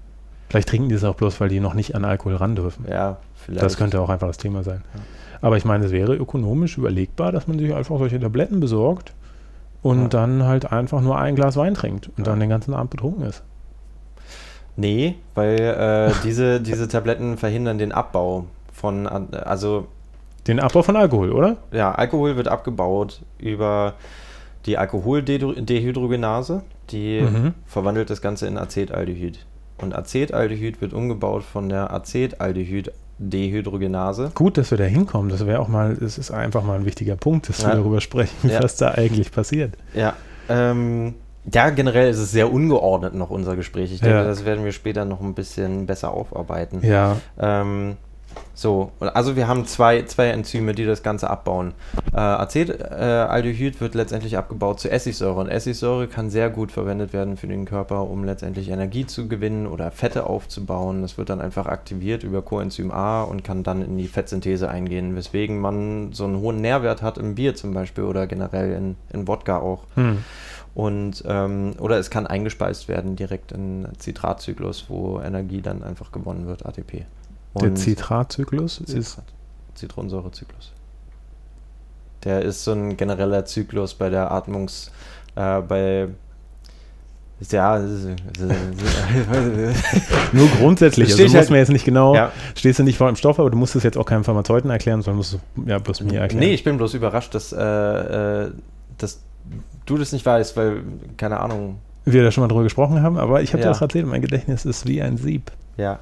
Vielleicht trinken die es auch bloß, weil die noch nicht an Alkohol ran dürfen. Ja, vielleicht. Das könnte auch einfach das Thema sein. Ja. Aber ich meine, es wäre ökonomisch überlegbar, dass man sich einfach solche Tabletten besorgt und Ja. dann halt einfach nur ein Glas Wein trinkt und Ja. dann den ganzen Abend betrunken ist. Nee, weil äh, diese, diese Tabletten verhindern den Abbau von, also Den Abbau von Alkohol, oder? ja, Alkohol wird abgebaut über die Alkoholdehydrogenase, die Mhm. verwandelt das Ganze in Acetaldehyd. Und Acetaldehyd wird umgebaut von der Acetaldehyd-Dehydrogenase. Gut, dass wir da hinkommen. Das wäre auch mal, es ist einfach mal ein wichtiger Punkt, dass Ja. wir darüber sprechen, Ja. was da eigentlich passiert. Ja, ähm, ja, generell ist es sehr ungeordnet noch unser Gespräch. Ich denke, Ja. das werden wir später noch ein bisschen besser aufarbeiten. Ja, Ähm, so, also wir haben zwei, zwei Enzyme, die das Ganze abbauen. Äh, Acetaldehyd wird letztendlich abgebaut zu Essigsäure und Essigsäure kann sehr gut verwendet werden für den Körper, um letztendlich Energie zu gewinnen oder Fette aufzubauen. Das wird dann einfach aktiviert über Coenzym A und kann dann in die Fettsynthese eingehen, weswegen man so einen hohen Nährwert hat im Bier zum Beispiel oder generell in, in Wodka auch. hm. Und, ähm, oder es kann eingespeist werden direkt in Zitratzyklus, wo Energie dann einfach gewonnen wird, ATP. Der Und- Zitratzyklus ist. Zitrat, Zitronensäurezyklus. Der ist so ein genereller Zyklus bei der Atmungs, äh, bei ja, Nur grundsätzlich, also du musst halt- mir jetzt nicht genau, ja. stehst du nicht vor im Stoff, aber du musst es jetzt auch keinem Pharmazeuten erklären, sondern musst es ja bloß mir erklären. Nee, ich bin bloß überrascht, dass, äh, äh, dass du das nicht weißt, weil, keine Ahnung, wir da schon mal drüber gesprochen haben, aber ich habe dir Ja. auch erzählt, mein Gedächtnis ist wie ein Sieb. Ja,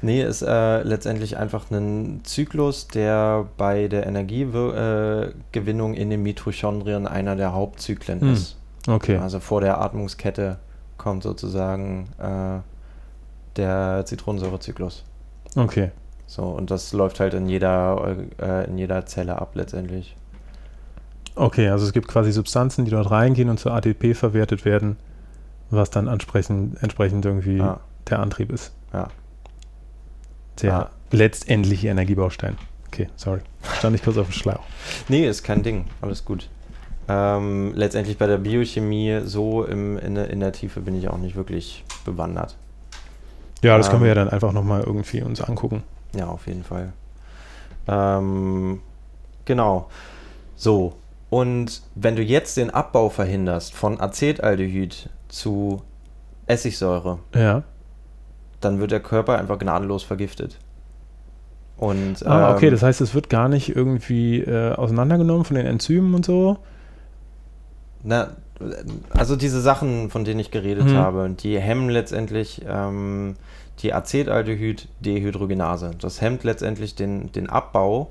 nee, ist äh, letztendlich einfach ein Zyklus, der bei der Energiegewinnung äh, in den Mitochondrien einer der Hauptzyklen Hm, ist. Okay. Also vor der Atmungskette kommt sozusagen äh, der Zitronensäurezyklus. Okay. So, und das läuft halt in jeder, äh, in jeder Zelle ab letztendlich. Okay, also es gibt quasi Substanzen, die dort reingehen und zu ATP verwertet werden, was dann entsprechend, entsprechend irgendwie Ja, der Antrieb ist. ja. Der Ja. letztendliche Energiebaustein. Okay, sorry. Stand ich kurz auf dem Schlauch. Nee, ist kein Ding. Alles gut. Ähm, letztendlich bei der Biochemie so im, in, der- in der Tiefe bin ich auch nicht wirklich bewandert. Ja, das können wir ja Ähm. dann einfach nochmal irgendwie uns angucken. Ja, auf jeden Fall. Ähm, genau. So, Und wenn du jetzt den Abbau verhinderst von Acetaldehyd zu Essigsäure, Ja. Dann wird der Körper einfach gnadenlos vergiftet. Und, Ah, okay, ähm, das heißt, es wird gar nicht irgendwie äh, auseinandergenommen von den Enzymen und so. Na, also diese Sachen, von denen ich geredet Mhm. habe, die hemmen letztendlich ähm, die Acetaldehyd-Dehydrogenase. Das hemmt letztendlich den, den Abbau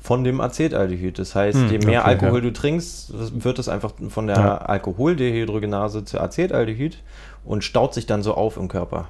von dem Acetaldehyd. Das heißt, Mhm, je mehr okay, Alkohol ja. du trinkst, wird es einfach von der Ja. Alkoholdehydrogenase zu Acetaldehyd und staut sich dann so auf im Körper.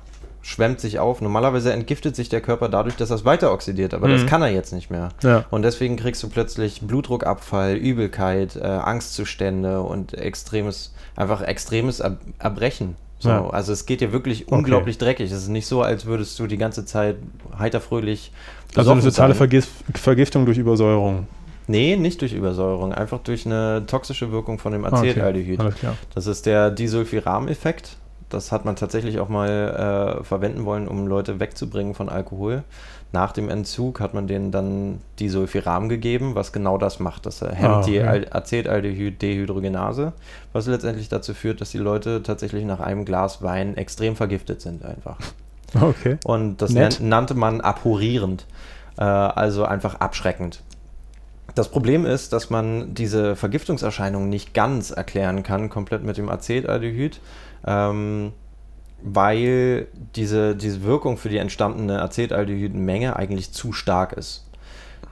Schwemmt sich auf. Normalerweise entgiftet sich der Körper dadurch, dass er es weiter oxidiert, aber das Mhm. kann er jetzt nicht mehr. Ja. Und deswegen kriegst du plötzlich Blutdruckabfall, Übelkeit, äh, Angstzustände und extremes, einfach extremes Ab Erbrechen. So, Ja. Also es geht dir wirklich unglaublich dreckig. Es ist nicht so, als würdest du die ganze Zeit heiter fröhlich. Also eine totale. Vergif Vergiftung durch Übersäuerung. Nee, nicht durch Übersäuerung, einfach durch eine toxische Wirkung von dem okay. Acetaldehyd. Klar. Das ist der Disulfiram-Effekt. Das hat man tatsächlich auch mal äh, verwenden wollen, um Leute wegzubringen von Alkohol. Nach dem Entzug hat man denen dann Disulfiram gegeben, was genau das macht. Das äh, hemmt Ah, die okay. Al Acetaldehyd-Dehydrogenase, was letztendlich dazu führt, dass die Leute tatsächlich nach einem Glas Wein extrem vergiftet sind einfach. Okay. Und das Nett. nan nannte man abhorrierend, äh, also einfach abschreckend. Das Problem ist, dass man diese Vergiftungserscheinungen nicht ganz erklären kann, komplett mit dem Acetaldehyd, ähm, weil diese, diese Wirkung für die entstandene Acetaldehydenmenge eigentlich zu stark ist.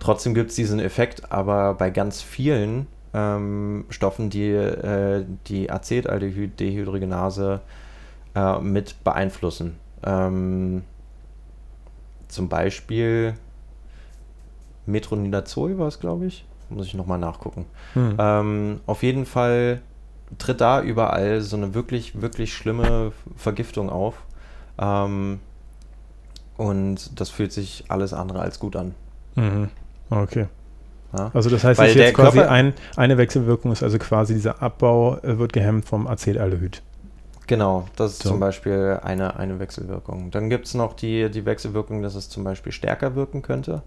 Trotzdem gibt es diesen Effekt, aber bei ganz vielen ähm, Stoffen, die äh, die Acetaldehyd-Dehydrogenase äh, mit beeinflussen. Ähm, zum Beispiel Metronidazol war es, glaube ich. Muss ich nochmal nachgucken. Hm. Ähm, auf jeden Fall tritt da überall so eine wirklich, wirklich schlimme Vergiftung auf. Ähm, und das fühlt sich alles andere als gut an. Mhm. Okay. Ja? Also das heißt, Weil der jetzt quasi ein, eine Wechselwirkung ist also quasi dieser Abbau äh, wird gehemmt vom Acetaldehyd. Genau, das ist So. zum Beispiel eine, eine Wechselwirkung. Dann gibt es noch die, die Wechselwirkung, dass es zum Beispiel stärker wirken könnte.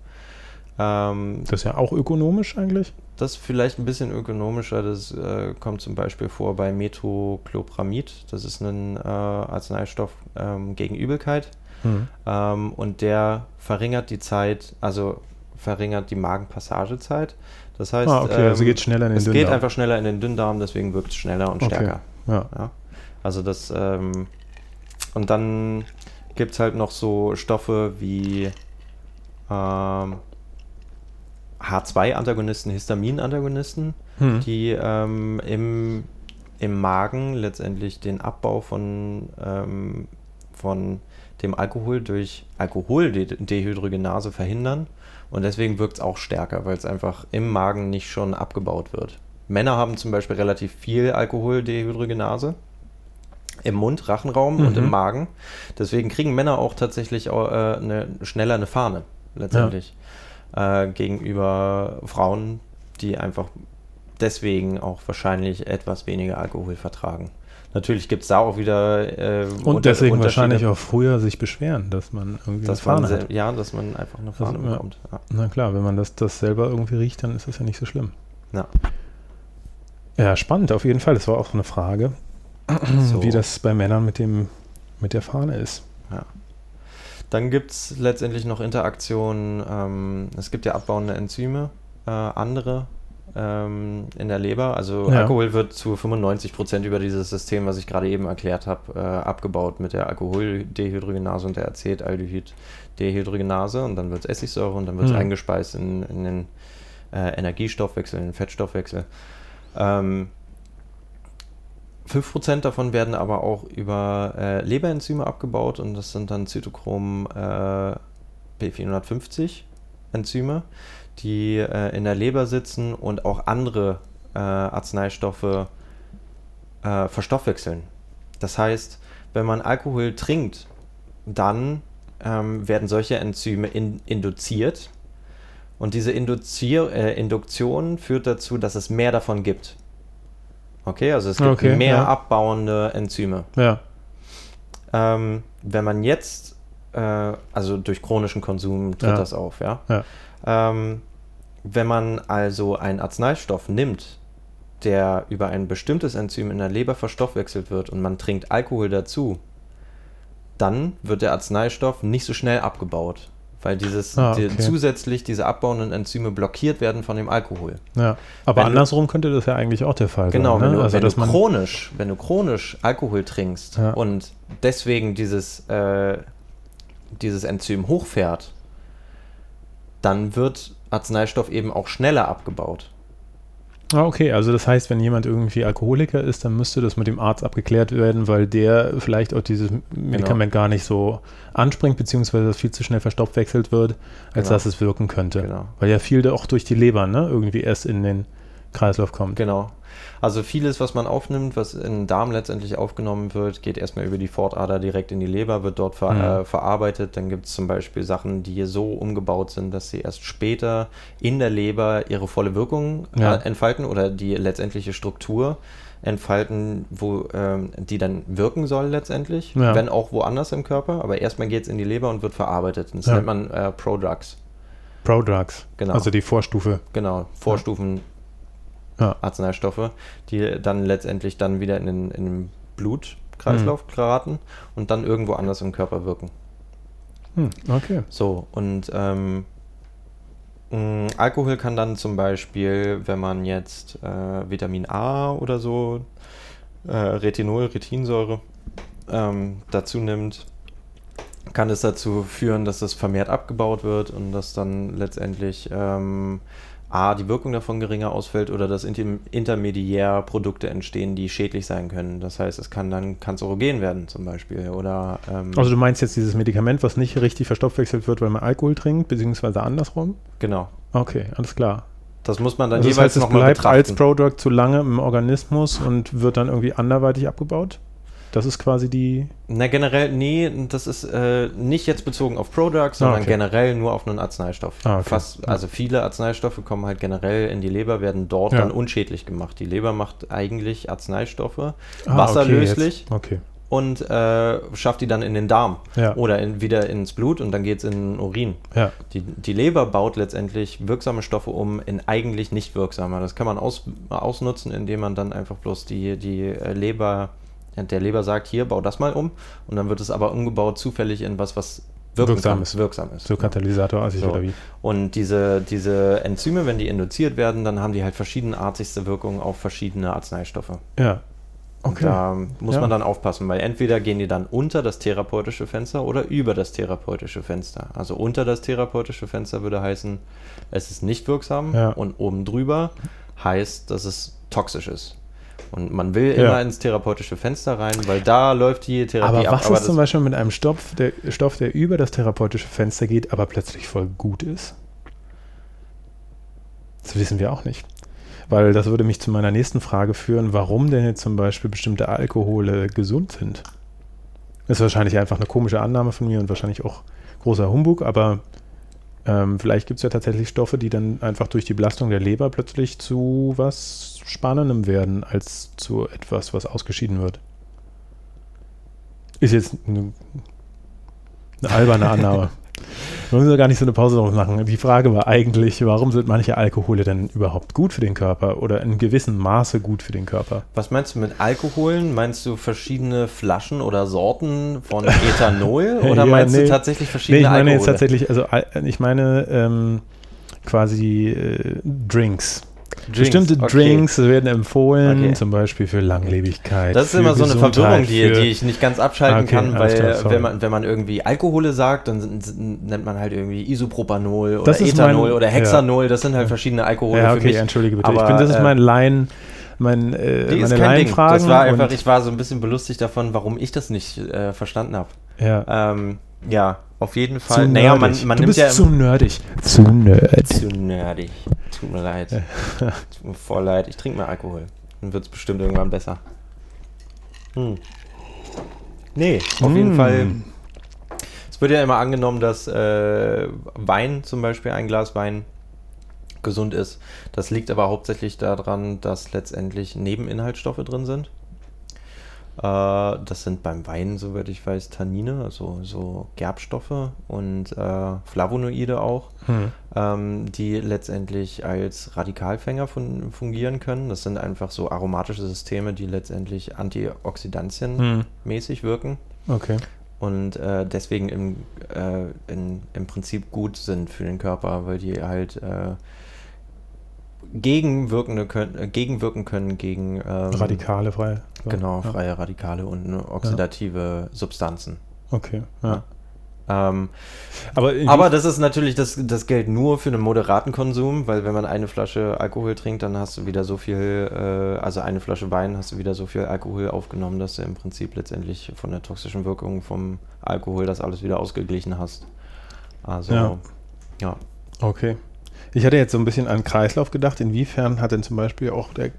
Ähm, Das ist ja auch ökonomisch eigentlich. Das ist vielleicht ein bisschen ökonomischer. Das äh, kommt zum Beispiel vor bei Metoclopramid. Das ist ein äh, Arzneistoff ähm, gegen Übelkeit. Mhm. Ähm, und der verringert die Zeit, also verringert die Magenpassagezeit. Das heißt, Ah, okay, also ähm, geht schneller in den es geht Dünndarm. einfach schneller in den Dünndarm, deswegen wirkt es schneller und Okay. stärker. Ja. Ja. Also das, ähm, und dann gibt es halt noch so Stoffe wie ähm, H2-Antagonisten, Histamin-Antagonisten, Hm. die ähm, im, im Magen letztendlich den Abbau von, ähm, von dem Alkohol durch Alkoholdehydrogenase verhindern. Und deswegen wirkt es auch stärker, weil es einfach im Magen nicht schon abgebaut wird. Männer haben zum Beispiel relativ viel Alkoholdehydrogenase im Mund, Rachenraum und Mhm. im Magen. Deswegen kriegen Männer auch tatsächlich äh, eine, schneller eine Fahne, letztendlich. Äh, gegenüber Frauen, die einfach deswegen auch wahrscheinlich etwas weniger Alkohol vertragen. Natürlich gibt es da auch wieder äh, Und deswegen wahrscheinlich auch früher sich beschweren, dass man irgendwie dass eine Fahne hat. ja, dass man einfach eine Fahne ja. bekommt. Ja. Na klar, wenn man das, das selber irgendwie riecht, dann ist das ja nicht so schlimm. Ja. Ja, spannend auf jeden Fall. Das war auch so eine Frage, So. wie das bei Männern mit dem mit der Fahne ist. Dann gibt es letztendlich noch Interaktionen. Ähm, es gibt ja abbauende Enzyme, äh, andere ähm, in der Leber. Also Ja. Alkohol wird zu 95 Prozent über dieses System, was ich gerade eben erklärt habe, äh, abgebaut mit der Alkoholdehydrogenase und der Acetaldehyd-Dehydrogenase. Und dann wird es Essigsäure und dann wird es Mhm. eingespeist in, in den äh, Energiestoffwechsel, in den Fettstoffwechsel. Ähm, 5% davon werden aber auch über äh, Leberenzyme abgebaut und das sind dann Zytochrom äh, B450 Enzyme, die äh, in der Leber sitzen und auch andere äh, Arzneistoffe äh, verstoffwechseln. Das heißt, wenn man Alkohol trinkt, dann ähm, werden solche Enzyme in, induziert und diese Induzier äh, Induktion führt dazu, dass es mehr davon gibt. Okay, also es gibt Okay, mehr ja. abbauende Enzyme. Ja. Ähm, wenn man jetzt, äh, also durch chronischen Konsum tritt Ja. das auf, ja. Ja. Ähm, wenn man also einen Arzneistoff nimmt, der über ein bestimmtes Enzym in der Leber verstoffwechselt wird und man trinkt Alkohol dazu, dann wird der Arzneistoff nicht so schnell abgebaut, weil dieses Ah, die, okay. zusätzlich diese abbauenden Enzyme blockiert werden von dem Alkohol. Ja. Aber Wenn du- andersrum könnte das ja eigentlich auch der Fall Genau, sein. wenn ne? du, also, wenn du chronisch, wenn du chronisch Alkohol trinkst Ja. und deswegen dieses, äh, dieses Enzym hochfährt, dann wird Arzneistoff eben auch schneller abgebaut. Ah, okay, also das heißt, wenn jemand irgendwie Alkoholiker ist, dann müsste das mit dem Arzt abgeklärt werden, weil der vielleicht auch dieses Medikament gar nicht so anspringt, beziehungsweise das viel zu schnell verstoffwechselt wird, als Genau. dass es wirken könnte. Genau. Weil ja viel da auch durch die Leber, ne, irgendwie erst in den Kreislauf kommt. Genau. Also vieles, was man aufnimmt, was in den Darm letztendlich aufgenommen wird, geht erstmal über die Fortader direkt in die Leber, wird dort ver Mhm. äh, verarbeitet. Dann gibt es zum Beispiel Sachen, die so umgebaut sind, dass sie erst später in der Leber ihre volle Wirkung Ja. äh, entfalten oder die letztendliche Struktur entfalten, wo ähm, die dann wirken soll letztendlich, Ja. wenn auch woanders im Körper. Aber erstmal geht es in die Leber und wird verarbeitet. Das Ja. nennt man äh, Prodrugs. Prodrugs, Genau. also die Vorstufe. Genau, Vorstufen Ja. Arzneistoffe, die dann letztendlich dann wieder in den, in den Blutkreislauf Mhm. geraten und dann irgendwo anders im Körper wirken. Hm, okay. So, und ähm, mh, Alkohol kann dann zum Beispiel, wenn man jetzt äh, Vitamin A oder so, äh, Retinol, Retinsäure ähm, dazu nimmt, kann es dazu führen, dass das vermehrt abgebaut wird und dass dann letztendlich ähm, A, die Wirkung davon geringer ausfällt oder dass Intim Intermediärprodukte entstehen, die schädlich sein können. Das heißt, es kann dann kanzerogen werden zum Beispiel oder ähm, Also du meinst jetzt dieses Medikament, was nicht richtig verstoffwechselt wird, weil man Alkohol trinkt, beziehungsweise andersrum? genau. Okay, alles klar. Das muss man dann Also das jeweils heißt, es nochmal bleibt als betrachten. Product zu lange im Organismus und wird dann irgendwie anderweitig abgebaut? Das ist quasi die. Na, generell, nee, das ist äh, nicht jetzt bezogen auf Products, sondern Ah, okay. generell nur auf einen Arzneistoff. Ah, okay. Fast, also viele Arzneistoffe kommen halt generell in die Leber, werden dort Ja. dann unschädlich gemacht. Die Leber macht eigentlich Arzneistoffe Ah, wasserlöslich Okay, und äh, schafft die dann in den Darm Ja. oder in, wieder ins Blut und dann geht es in den Urin. Ja. Die, die Leber baut letztendlich wirksame Stoffe um in eigentlich nicht wirksame. Das kann man aus, ausnutzen, indem man dann einfach bloß die, die äh, Leber, der Leber sagt, hier, bau das mal um. Und dann wird es aber umgebaut zufällig in was, was wirken Wirksam kann, ist. wirksam ist. So genau. Katalysatorartig So. oder wie? Und diese, diese Enzyme, wenn die induziert werden, dann haben die halt verschiedenartigste Wirkungen auf verschiedene Arzneistoffe. Ja. Und Okay. Da muss Ja. man dann aufpassen, weil entweder gehen die dann unter das therapeutische Fenster oder über das therapeutische Fenster. Also unter das therapeutische Fenster würde heißen, es ist nicht wirksam Ja. und oben drüber heißt, dass es toxisch ist. Und man will Ja. immer ins therapeutische Fenster rein, weil da läuft die Therapie Aber ab. was ist zum das, Beispiel mit einem Stoff der, Stoff, der über das therapeutische Fenster geht, aber plötzlich voll gut ist? Das wissen wir auch nicht. Weil das würde mich zu meiner nächsten Frage führen, warum denn jetzt zum Beispiel bestimmte Alkohole gesund sind. Ist wahrscheinlich einfach eine komische Annahme von mir und wahrscheinlich auch großer Humbug, aber ähm, vielleicht gibt es ja tatsächlich Stoffe, die dann einfach durch die Belastung der Leber plötzlich zu was Spannendem werden, als zu etwas, was ausgeschieden wird. Ist jetzt eine, eine alberne Annahme. Wir müssen gar nicht so eine Pause drauf machen. Die Frage war eigentlich, warum sind manche Alkohole denn überhaupt gut für den Körper oder in gewissem Maße gut für den Körper? was meinst du mit Alkoholen? Meinst du verschiedene Flaschen oder Sorten von Ethanol? oder Ja, meinst nee. du tatsächlich Nee, verschiedene ich meine jetzt Alkohole? tatsächlich, also Al- ich meine ähm, quasi äh, Drinks. Bestimmte okay. Drinks werden empfohlen, Okay. zum Beispiel für Langlebigkeit. Das ist für immer so eine Verwirrung, die, für- die ich nicht ganz abschalten Okay, kann, weil klar, wenn, man, wenn man irgendwie Alkohole sagt, dann nennt man halt irgendwie Isopropanol oder Das Ethanol mein- oder Hexanol, das sind halt verschiedene Alkohole Ja, für okay, mich. entschuldige bitte. Aber, ich bin, das ist äh, mein Laien, mein, äh, Die ist meine. Laienfragen. Das war einfach, ich war so ein bisschen belustigt davon, warum ich das nicht äh, verstanden habe. ja, Ähm, ja, auf jeden zu Fall. Naja, man, nerdig. man du nimmt bist ja zu nerdig. Zu nerd. zu nerdig. Tut mir leid. Tut mir voll leid. Ich trinke mehr Alkohol. Dann wird es bestimmt irgendwann besser. Hm. Nee, auf jeden Mm. Fall. Es wird ja immer angenommen, dass äh, Wein, zum Beispiel ein Glas Wein, gesund ist. Das liegt aber hauptsächlich daran, dass letztendlich Nebeninhaltsstoffe drin sind. Das sind beim Wein, soweit ich weiß, Tannine, also so Gerbstoffe und äh, Flavonoide auch, Hm. ähm, die letztendlich als Radikalfänger fun fungieren können. Das sind einfach so aromatische Systeme, die letztendlich antioxidantienmäßig Hm. wirken Okay. und äh, deswegen im, äh, in, im Prinzip gut sind für den Körper, weil die halt gegenwirkende können, äh, gegenwirken können gegen ähm, Radikale frei. So. genau Ja. freie Radikale und ne, oxidative Substanzen. Okay. Ja. Ähm, Aber, aber das ist natürlich das, das gilt nur für einen moderaten Konsum, weil wenn man eine Flasche Alkohol trinkt, dann hast du wieder so viel, äh, also eine Flasche Wein hast du wieder so viel Alkohol aufgenommen, dass du im Prinzip letztendlich von der toxischen Wirkung vom Alkohol das alles wieder ausgeglichen hast. Also, Ja. ja. Okay. Ich hatte jetzt so ein bisschen an Kreislauf gedacht. Inwiefern hat denn zum Beispiel auch der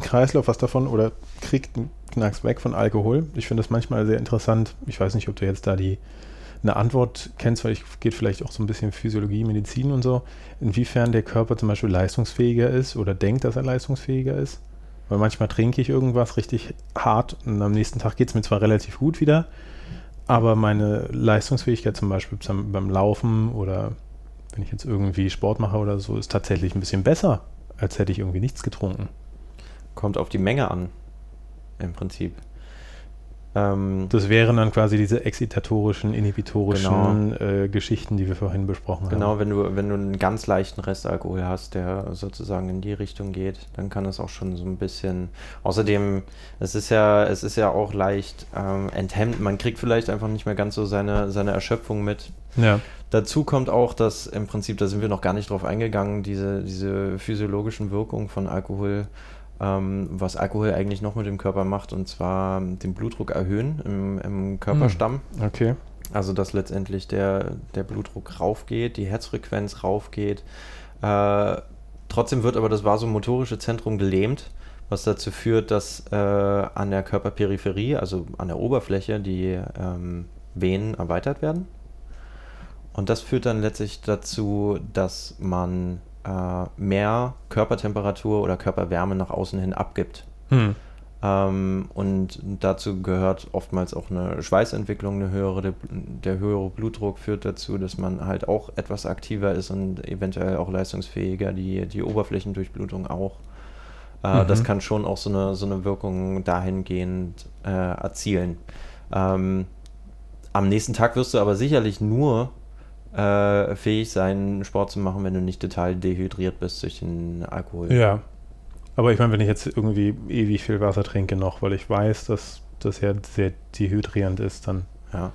Kreislauf was davon oder kriegt einen Knacks weg von Alkohol? Ich finde das manchmal sehr interessant. Ich weiß nicht, ob du jetzt da die eine Antwort kennst, weil ich geht vielleicht auch so ein bisschen Physiologie, Medizin und so. Inwiefern der Körper zum Beispiel leistungsfähiger ist oder denkt, dass er leistungsfähiger ist. Weil manchmal trinke ich irgendwas richtig hart und am nächsten Tag geht es mir zwar relativ gut wieder, aber meine Leistungsfähigkeit zum Beispiel beim, beim Laufen oder wenn ich jetzt irgendwie Sport mache oder so, ist tatsächlich ein bisschen besser, als hätte ich irgendwie nichts getrunken. Kommt auf die Menge an, im Prinzip. Ähm, Das wären dann quasi diese exzitatorischen, inhibitorischen äh, Geschichten, die wir vorhin besprochen Genau, haben. wenn du, wenn du einen ganz leichten Restalkohol hast, der sozusagen in die Richtung geht, dann kann es auch schon so ein bisschen. Außerdem, es ist ja, es ist ja auch leicht ähm, enthemmt. Man kriegt vielleicht einfach nicht mehr ganz so seine, seine Erschöpfung mit. Ja. Dazu kommt auch, dass im Prinzip, da sind wir noch gar nicht drauf eingegangen, diese, diese physiologischen Wirkungen von Alkohol, ähm, was Alkohol eigentlich noch mit dem Körper macht, und zwar den Blutdruck erhöhen im, im Körperstamm. Okay. Also dass letztendlich der, der Blutdruck raufgeht, die Herzfrequenz raufgeht. Äh, trotzdem wird aber das vasomotorische Zentrum gelähmt, was dazu führt, dass äh, an der Körperperipherie, also an der Oberfläche, die ähm, Venen erweitert werden. Und das führt dann letztlich dazu, dass man äh, mehr Körpertemperatur oder Körperwärme nach außen hin abgibt. Hm. Ähm, und dazu gehört oftmals auch eine Schweißentwicklung, eine höhere, der, der höhere Blutdruck führt dazu, dass man halt auch etwas aktiver ist und eventuell auch leistungsfähiger, die, die Oberflächendurchblutung auch. Äh, Mhm. Das kann schon auch so eine, so eine Wirkung dahingehend äh, erzielen. Ähm, am nächsten Tag wirst du aber sicherlich nur äh, fähig sein, Sport zu machen, wenn du nicht total dehydriert bist durch den Alkohol. Ja. Aber ich meine, wenn ich jetzt irgendwie ewig viel Wasser trinke noch, weil ich weiß, dass das ja sehr dehydrierend ist, dann Ja.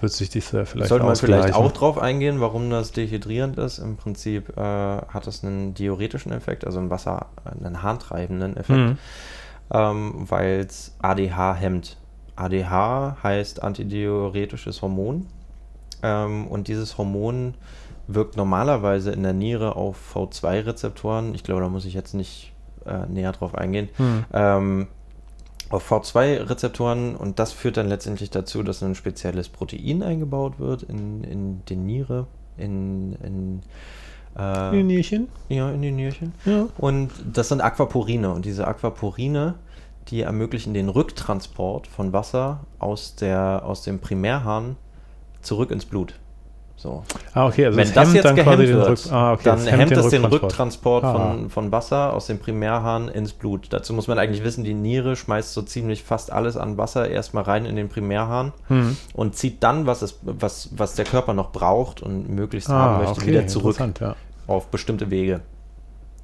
wird sich das ja vielleicht Sollte man vielleicht auch drauf eingehen, warum das dehydrierend ist. Im Prinzip äh, hat es einen diuretischen Effekt, also einen Wasser, einen harntreibenden Effekt, Mhm. ähm, weil es ADH hemmt. ADH heißt antidiuretisches Hormon ähm, und dieses Hormon wirkt normalerweise in der Niere auf V2-Rezeptoren. Ich glaube, da muss ich jetzt nicht äh, näher drauf eingehen. Hm. Ähm, auf V2-Rezeptoren und das führt dann letztendlich dazu, dass ein spezielles Protein eingebaut wird in, in die Niere, in, in, äh, In die Nierchen? ja, in die Nierchen. Ja. Und das sind Aquaporine und diese Aquaporine, die ermöglichen den Rücktransport von Wasser aus, der, aus dem Primärhahn zurück ins Blut. So. Ah, okay, also Wenn das hemmt jetzt gehemmt wird, ah, okay, dann hemmt es den Rücktransport. Rücktransport Ah. von, von Wasser aus dem Primärhahn ins Blut. Dazu muss man eigentlich wissen, die Niere schmeißt so ziemlich fast alles an Wasser erstmal rein in den Primärhahn Hm. und zieht dann, was, es, was, was der Körper noch braucht und möglichst Ah, haben möchte, okay, wieder zurück ja. auf bestimmte Wege.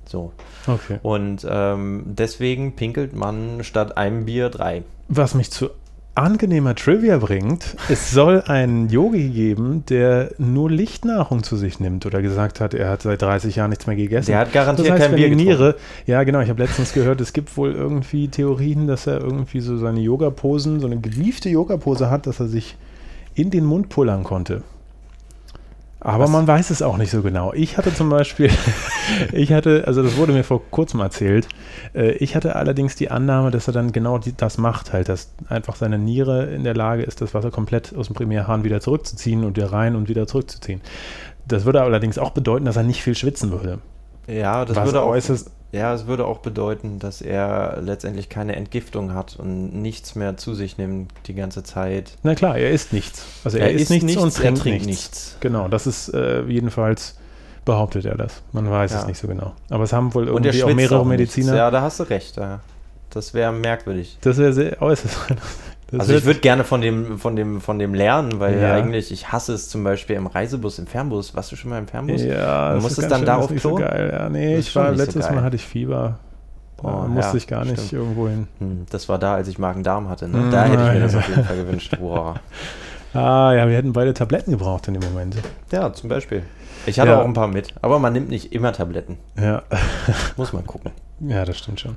So. Okay. Und ähm, deswegen pinkelt man statt einem Bier drei. Was mich zu angenehmer Trivia bringt, es soll einen Yogi geben, der nur Lichtnahrung zu sich nimmt oder gesagt hat, er hat seit 30 Jahren nichts mehr gegessen. Der hat garantiert das heißt, kein Bier getrunken. Niere, ja genau, ich habe letztens gehört, es gibt wohl irgendwie Theorien, dass er irgendwie so seine Yoga-Posen, so eine gewiefte Yoga-Pose hat, dass er sich in den Mund pullern konnte. Aber Was? man weiß es auch nicht so genau. Ich hatte zum Beispiel, ich hatte, also das wurde mir vor kurzem erzählt, äh, ich hatte allerdings die Annahme, dass er dann genau die, das macht, halt, dass einfach seine Niere in der Lage ist, das Wasser komplett aus dem Primärhahn wieder zurückzuziehen und wieder rein und wieder zurückzuziehen. Das würde allerdings auch bedeuten, dass er nicht viel schwitzen würde. Ja, das was würde auch. äußerst ja, es würde auch bedeuten, dass er letztendlich keine Entgiftung hat und nichts mehr zu sich nimmt die ganze Zeit. Na klar, er isst nichts. Also er, Er isst isst nichts, nichts, und trinkt, trinkt nichts. nichts. Genau, das ist äh, jedenfalls behauptet er das. Man weiß es Ja. nicht so genau. Aber es haben wohl irgendwie auch mehrere auch. Mediziner. Ja, da hast du recht. Ja. Das wäre merkwürdig. Das wäre sehr äußerst. Das also ich würde gerne von dem, von dem, von dem lernen, weil Ja. eigentlich, ich hasse es zum Beispiel im Reisebus, im Fernbus. Warst du schon mal im Fernbus? Ja, das ist ganz dann schön, da auf nicht so Klo? geil. Ja, nee, Das ich war so letztes geil. Mal hatte ich Fieber. Oh, musste ja, ich gar nicht stimmt. irgendwo hin. Hm, das war da, als ich Magen-Darm hatte. Ne? Mm, Da hätte ich mir das auf jeden Fall gewünscht. Boah. Ah, ja, wir hätten beide Tabletten gebraucht in dem Moment. Ja, zum Beispiel. Ich hatte Ja. auch ein paar mit, aber man nimmt nicht immer Tabletten. Ja, Muss man gucken. ja das stimmt schon.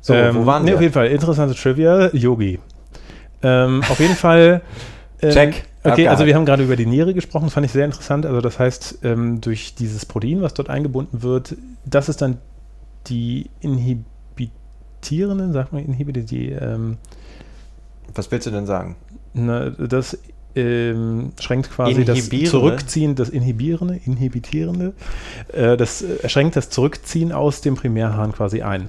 So, wo waren nee, wir? auf jeden Fall, interessante Trivia, Yogi. Ähm, auf jeden Fall. ähm, Check. Okay, also wir haben gerade über die Niere gesprochen, das fand ich sehr interessant. Also das heißt, ähm, durch dieses Protein, was dort eingebunden wird, das ist dann die inhibitierende, sagt man inhibite, die, ähm, Was willst du denn sagen? na, das ähm, schränkt quasi das? Zurückziehen, das Inhibierende, Inhibitierende, äh, das äh, schränkt das Zurückziehen aus dem Primärhahn quasi ein.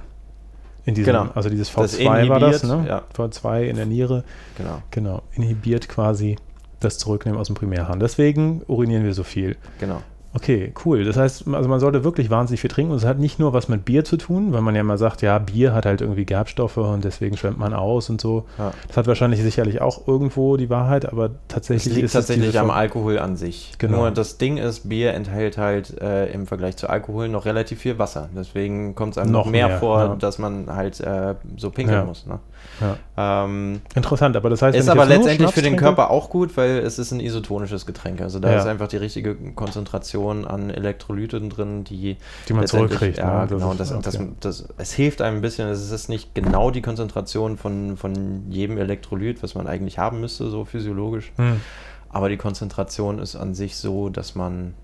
In diesem, Genau. Also dieses Das V2 war das, ne? ja. V2 in der Niere, Genau, genau, inhibiert quasi das Zurücknehmen aus dem Primärhahn. Deswegen urinieren wir so viel. genau. Okay, cool. Das heißt, also man sollte wirklich wahnsinnig viel trinken und es hat nicht nur was mit Bier zu tun, weil man ja mal sagt, ja, Bier hat halt irgendwie Gerbstoffe und deswegen schwemmt man aus und so. Ja. Das hat wahrscheinlich sicherlich auch irgendwo die Wahrheit, aber tatsächlich liegt ist tatsächlich am Alkohol an sich. Genau. Nur das Ding ist, Bier enthält halt äh, im Vergleich zu Alkohol noch relativ viel Wasser. Deswegen kommt es einem noch, Noch mehr, mehr, vor, ja. dass man halt äh, so pinkeln Ja. muss. Ne? Ja. Ähm, Interessant, aber das heißt, ist aber letztendlich für den trinke- Körper auch gut, weil es ist ein isotonisches Getränk. Also da Ja. ist einfach die richtige Konzentration an Elektrolyten drin, die, die man zurückkriegt. Ja, ne? genau. Das, das, okay. das, es hilft einem ein bisschen. Es ist nicht genau die Konzentration von, von jedem Elektrolyt, was man eigentlich haben müsste, so physiologisch. Hm. Aber die Konzentration ist an sich so, dass man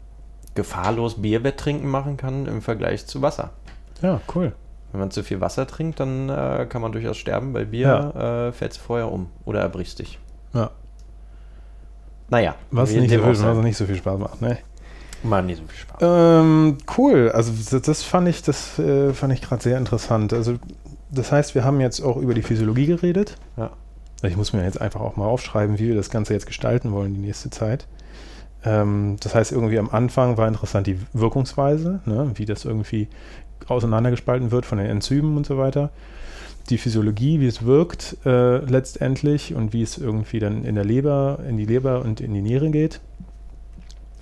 gefahrlos Bierwetttrinken machen kann im Vergleich zu Wasser. Ja, cool. Wenn man zu viel Wasser trinkt, dann äh, kann man durchaus sterben. Bei Bier äh, fällst du vorher um oder erbrichst dich. Ja. Naja, Was nicht, so viel, was nicht so viel Spaß macht, ne? Macht nicht so viel Spaß. Ähm, cool. Also das, das fand ich, das äh, fand ich gerade sehr interessant. Also das heißt, wir haben jetzt auch über die Physiologie geredet. Ja. Ich muss mir jetzt einfach auch mal aufschreiben, wie wir das Ganze jetzt gestalten wollen die nächste Zeit. Ähm, das heißt, irgendwie am Anfang war interessant die Wirkungsweise, ne? wie das irgendwie auseinandergespalten wird von den Enzymen und so weiter. Die Physiologie, wie es wirkt äh, letztendlich und wie es irgendwie dann in der Leber, in die Leber und in die Niere geht.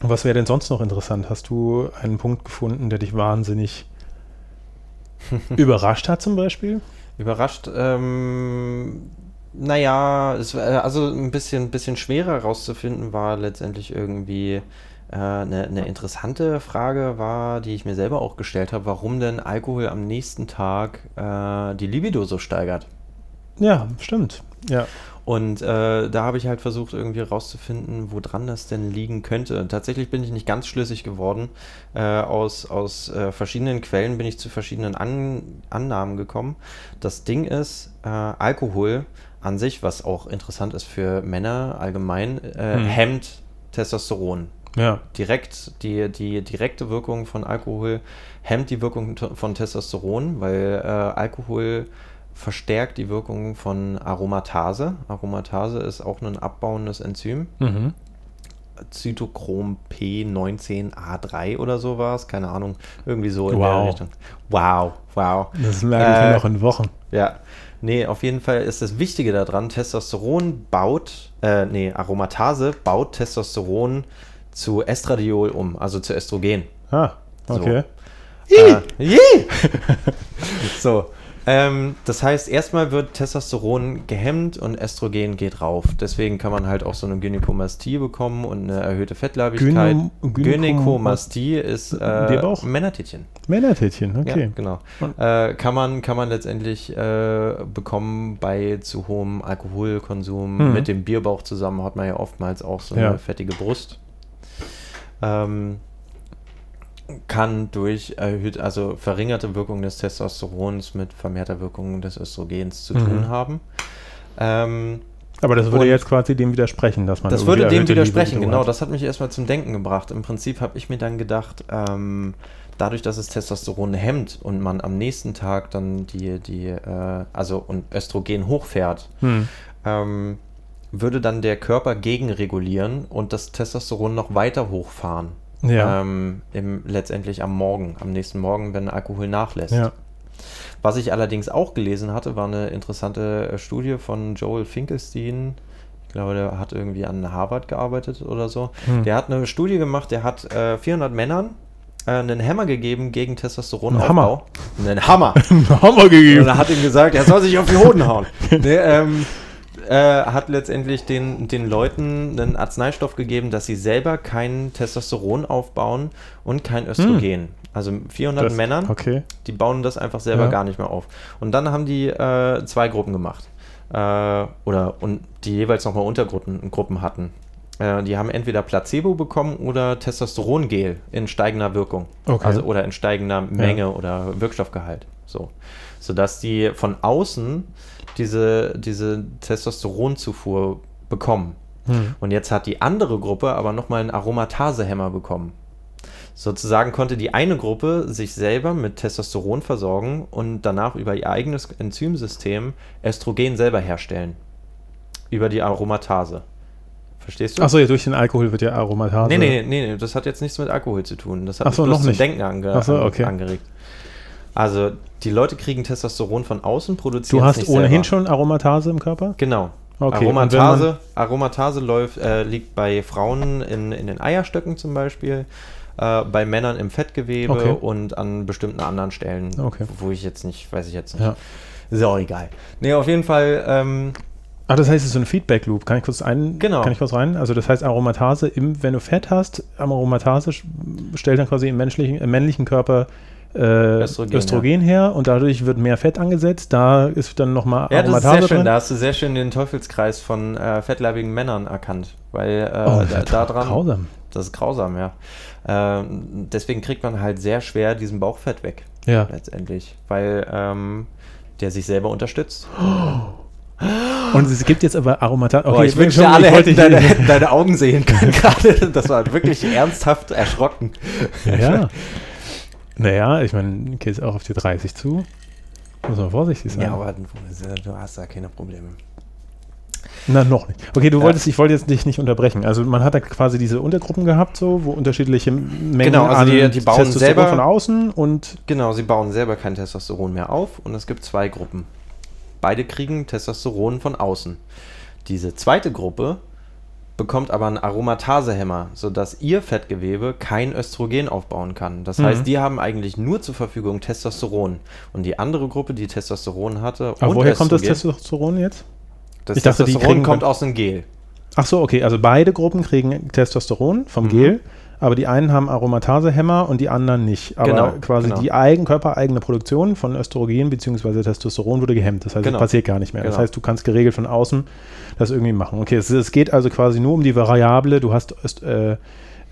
Und Was wäre denn sonst noch interessant? Hast du einen Punkt gefunden, der dich wahnsinnig überrascht hat zum Beispiel? Überrascht, ähm, naja, es, war- also ein bisschen, bisschen schwerer rauszufinden war letztendlich irgendwie äh, eine, eine interessante Frage war, die ich mir selber auch gestellt habe, warum denn Alkohol am nächsten Tag äh, die Libido so steigert. Ja, stimmt. Ja. Und äh, da habe ich halt versucht, irgendwie rauszufinden, woran das denn liegen könnte. Tatsächlich bin ich nicht ganz schlüssig geworden. Äh, aus aus äh, verschiedenen Quellen bin ich zu verschiedenen An Annahmen gekommen. Das Ding ist, äh, Alkohol an sich, was auch interessant ist für Männer allgemein, äh, Hm. hemmt Testosteron. Ja. Direkt, die, die direkte Wirkung von Alkohol hemmt die Wirkung von Testosteron, weil äh, Alkohol verstärkt die Wirkung von Aromatase. Aromatase ist auch ein abbauendes Enzym. Mhm. Zytochrom P19A3 oder so war es, keine Ahnung, irgendwie so in Wow. der Richtung. Wow, wow. Das merke ich Äh, noch in Wochen. Ja, nee, auf jeden Fall ist das Wichtige daran, Testosteron baut, äh, nee, Aromatase baut Testosteron zu Estradiol um, also zu Östrogen. Ah, okay. Äh, Yee! so, ähm, das heißt, erstmal wird Testosteron gehemmt und Östrogen geht rauf. Deswegen kann man halt auch so eine Gynäkomastie bekommen und eine erhöhte Fettleibigkeit. Gynekom- Gynäkomastie ist äh? Männertätchen. Männertätchen, okay. Ja, genau. Äh, kann, man, kann man letztendlich äh, bekommen bei zu hohem Alkoholkonsum. Mhm. Mit dem Bierbauch zusammen hat man ja oftmals auch so Ja. eine fettige Brust. Ähm, kann durch erhöht, also verringerte Wirkung des Testosterons mit vermehrter Wirkung des Östrogens zu Mhm. tun haben. Ähm, Aber das würde jetzt quasi dem widersprechen, dass man das würde dem widersprechen, Libido genau. hat. Das hat mich erstmal zum Denken gebracht. Im Prinzip habe ich mir dann gedacht, ähm, dadurch, dass es Testosteron hemmt und man am nächsten Tag dann die, die äh, also und Östrogen hochfährt, Hm. ähm, würde dann der Körper gegenregulieren und das Testosteron noch weiter hochfahren. Ja. Ähm, im, letztendlich am Morgen, am nächsten Morgen, wenn Alkohol nachlässt. ja. Was ich allerdings auch gelesen hatte, war eine interessante äh, Studie von Joel Finkelstein. Ich glaube, der hat irgendwie an Harvard gearbeitet oder so. Hm. Der hat eine Studie gemacht, der hat äh, 400 Männern äh, einen Hammer gegeben gegen Testosteronaufbau. Einen Hammer? Einen Hammer. Hammer Und gegeben. er hat ihm gesagt, er soll sich auf die Hoden hauen. nee, ähm, äh, hat letztendlich den, den Leuten einen Arzneistoff gegeben, dass sie selber kein Testosteron aufbauen und kein Östrogen. Also 400 Das- Männern, Okay. die bauen das einfach selber Ja. gar nicht mehr auf. Und dann haben die äh, zwei Gruppen gemacht. Äh, oder und die jeweils nochmal Untergruppen Gruppen hatten. Äh, die haben entweder Placebo bekommen oder Testosterongel in steigender Wirkung. Okay. Also oder in steigender Menge oder Wirkstoffgehalt. So. Sodass die von außen diese, diese Testosteronzufuhr bekommen. Hm. Und jetzt hat die andere Gruppe aber nochmal einen Aromatasehemmer bekommen. Sozusagen konnte die eine Gruppe sich selber mit Testosteron versorgen und danach über ihr eigenes Enzymsystem Östrogen selber herstellen. Über die Aromatase. Verstehst du? Achso, ja, durch den Alkohol wird ja Aromatase. Nee, nee, nee, nee, das hat jetzt nichts mit Alkohol zu tun. Das hat Ach so, noch zum nicht. Denken ange so, okay. angeregt. Also, die Leute kriegen Testosteron von außen, produzieren Du hast ohnehin selber. schon Aromatase im Körper? Genau. Okay, Aromatase, Aromatase läuft, äh, liegt bei Frauen in, in den Eierstöcken zum Beispiel, äh, bei Männern im Fettgewebe Okay. und an bestimmten anderen Stellen, Okay. wo ich jetzt nicht, weiß ich jetzt nicht. Ja. Ist auch egal. Nee, auf jeden Fall, ähm, Ah, das heißt, es ist so ein Feedback-Loop. Kann ich kurz ein, Genau. kann ich kurz rein? Also das heißt, Aromatase, im, wenn du Fett hast, Aromatase stellt dann quasi im menschlichen, im männlichen Körper äh, Östrogen, Östrogen, her und dadurch wird mehr Fett angesetzt. Da ist dann nochmal ja, das ist sehr schön. drin. Da hast du sehr schön den Teufelskreis von äh, fettleibigen Männern erkannt. Weil äh, oh, da, das da ist dran, grausam. das ist grausam, ja. Ähm, deswegen kriegt man halt sehr schwer diesen Bauchfett weg. Ja. letztendlich, weil ähm, der sich selber unterstützt. Und es gibt jetzt aber Aromatase. Okay, ich wünschte, alle hätten deine, deine Augen sehen können gerade. Das war wirklich ernsthaft erschrocken. Ja, ja. Naja, ich meine, geht es auch auf die 30 zu. Muss man vorsichtig sein. Ja, aber du, du hast da keine Probleme. Na, noch nicht. Okay, du Ja. wolltest, ich wollte jetzt dich nicht unterbrechen. Also man hat da quasi diese Untergruppen gehabt, so, wo unterschiedliche Mengen Genau, also an die- die bauen Testosteron selber- von außen und Genau, sie bauen selber kein Testosteron mehr auf und es gibt zwei Gruppen. Beide kriegen Testosteron von außen. Diese zweite Gruppe bekommt aber einen Aromatasehemmer, sodass ihr Fettgewebe kein Östrogen aufbauen kann. Das Mhm. heißt, die haben eigentlich nur zur Verfügung Testosteron. Und die andere Gruppe, die Testosteron hatte, aber woher kommt das Östrogen- Testosteron jetzt? Das Ich dachte, die kriegen- kommt aus dem Gel. Ach so, okay, also beide Gruppen kriegen Testosteron vom Mhm. Gel, aber die einen haben Aromatasehemmer und die anderen nicht. Aber Genau, quasi genau. die eigen, körpereigene Produktion von Östrogen bzw. Testosteron wurde gehemmt. Das heißt, Genau. es passiert gar nicht mehr. Das Genau. heißt, du kannst geregelt von außen das irgendwie machen. Okay, es, es geht also quasi nur um die Variable, du hast äh, äh,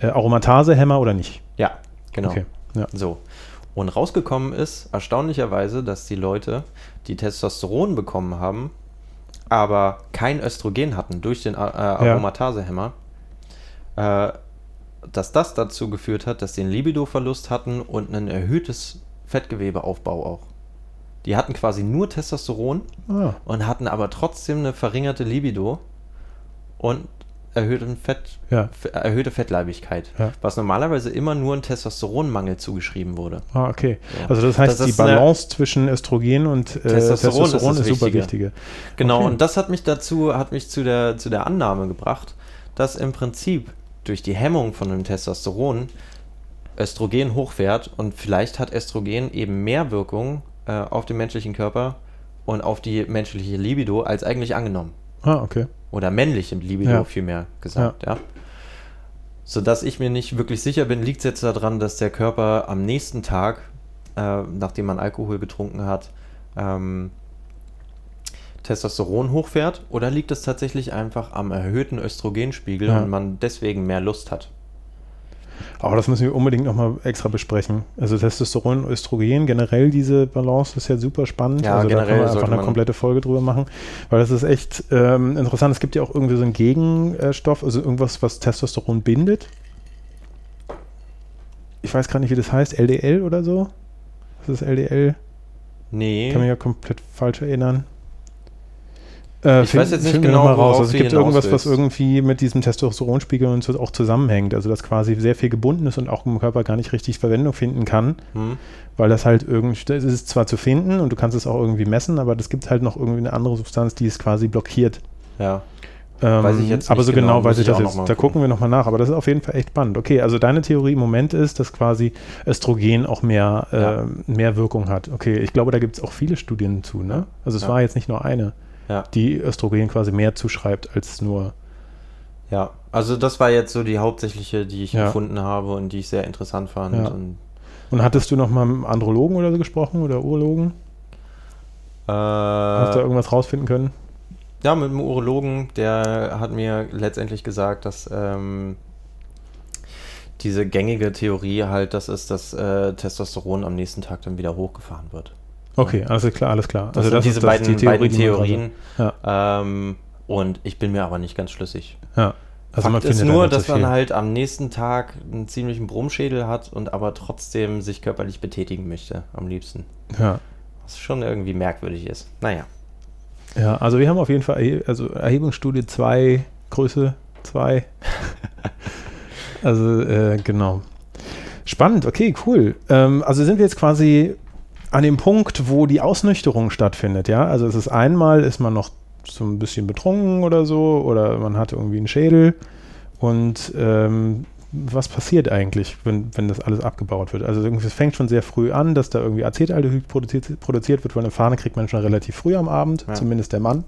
Aromatasehemmer oder nicht. Ja, genau. Okay, ja. So. Und rausgekommen ist erstaunlicherweise, dass die Leute, die Testosteron bekommen haben, aber kein Östrogen hatten durch den äh, Aromatasehemmer, äh, dass das dazu geführt hat, dass sie einen Libidoverlust hatten und ein erhöhtes Fettgewebeaufbau auch. Die hatten quasi nur Testosteron Ah, und hatten aber trotzdem eine verringerte Libido und erhöhten Fett, ja. erhöhte Fettleibigkeit, Ja. was normalerweise immer nur ein Testosteronmangel zugeschrieben wurde. Ah, okay. Ja. Also das heißt, Das die Balance zwischen Östrogen und äh, Testosteron Testosteron, ist ist, super Wichtige. wichtige. Genau, Okay. und das hat mich dazu, hat mich zu der, zu der Annahme gebracht, dass im Prinzip durch die Hemmung von dem Testosteron Östrogen hochfährt und vielleicht hat Östrogen eben mehr Wirkung äh, auf den menschlichen Körper und auf die menschliche Libido als eigentlich angenommen. Ah, okay. Oder männliche Libido Ja. vielmehr gesagt, ja. Sodass ich mir nicht wirklich sicher bin, liegt es jetzt daran, dass der Körper am nächsten Tag, äh, nachdem man Alkohol getrunken hat, ähm, Testosteron hochfährt oder liegt es tatsächlich einfach am erhöhten Östrogenspiegel Ja. und man deswegen mehr Lust hat? Aber das müssen wir unbedingt nochmal extra besprechen. Also Testosteron, Östrogen, generell diese Balance ist ja super spannend. Ja, also da generell kann man einfach eine komplette Folge drüber machen, weil das ist echt ähm, interessant. Es gibt ja auch irgendwie so einen Gegenstoff, also irgendwas, was Testosteron bindet. ich weiß gar nicht, wie das heißt, LDL oder so? Was ist LDL? Nee. Kann mich ja komplett falsch erinnern. Äh, Ich weiß jetzt nicht genau, mal raus. Also es gibt irgendwas, was willst. irgendwie mit diesem Testosteronspiegel und so auch zusammenhängt. Also dass quasi sehr viel gebunden ist und auch im Körper gar nicht richtig Verwendung finden kann, Hm? weil das halt irgendwie, das ist zwar zu finden und du kannst es auch irgendwie messen, aber es gibt halt noch irgendwie eine andere Substanz, die es quasi blockiert. Ja. Ähm, Weiß ich jetzt aber nicht so genau, genau, weiß ich das jetzt. Da gucken. gucken wir nochmal nach. Aber das ist auf jeden Fall echt spannend. Okay, also deine Theorie im Moment ist, dass quasi Östrogen auch mehr, Ja. äh, mehr Wirkung hat. Okay, ich glaube, da gibt es auch viele Studien zu. Ne? Also es Ja. war jetzt nicht nur eine, Ja. die Östrogen quasi mehr zuschreibt als nur. Ja. Also das war jetzt so die hauptsächliche, die ich Ja. gefunden habe und die ich sehr interessant fand. Ja. Und, Und hattest du noch mal mit einem Andrologen oder so gesprochen oder Urologen? äh, Hast du irgendwas rausfinden können? Ja, mit dem Urologen, der hat mir letztendlich gesagt, dass ähm, diese gängige Theorie halt das ist, dass äh, Testosteron am nächsten Tag dann wieder hochgefahren wird. Okay, alles klar, alles klar. Das sind diese ist- das beiden, die beiden man quasi- Theorien. Ähm, und ich bin mir aber nicht ganz schlüssig. Ja. Also Fakt man ist nur, nicht dass so man halt am nächsten Tag einen ziemlichen Brummschädel hat und aber trotzdem sich körperlich betätigen möchte, am liebsten. Ja. Was schon irgendwie merkwürdig ist. Naja. Ja, also wir haben auf jeden Fall, also Erhebungsstudie 2, Größe 2. also, äh, genau. Spannend, okay, cool. Ähm, also sind wir jetzt quasi an dem Punkt, wo die Ausnüchterung stattfindet, ja? Also es ist einmal, ist man noch so ein bisschen betrunken oder so, oder man hat irgendwie einen Schädel. Und ähm, was passiert eigentlich, wenn, wenn das alles abgebaut wird? Also irgendwie, es fängt schon sehr früh an, dass da irgendwie Acetaldehyd produziert, produziert wird, weil eine Fahne kriegt man schon relativ früh am Abend, Ja. zumindest der Mann.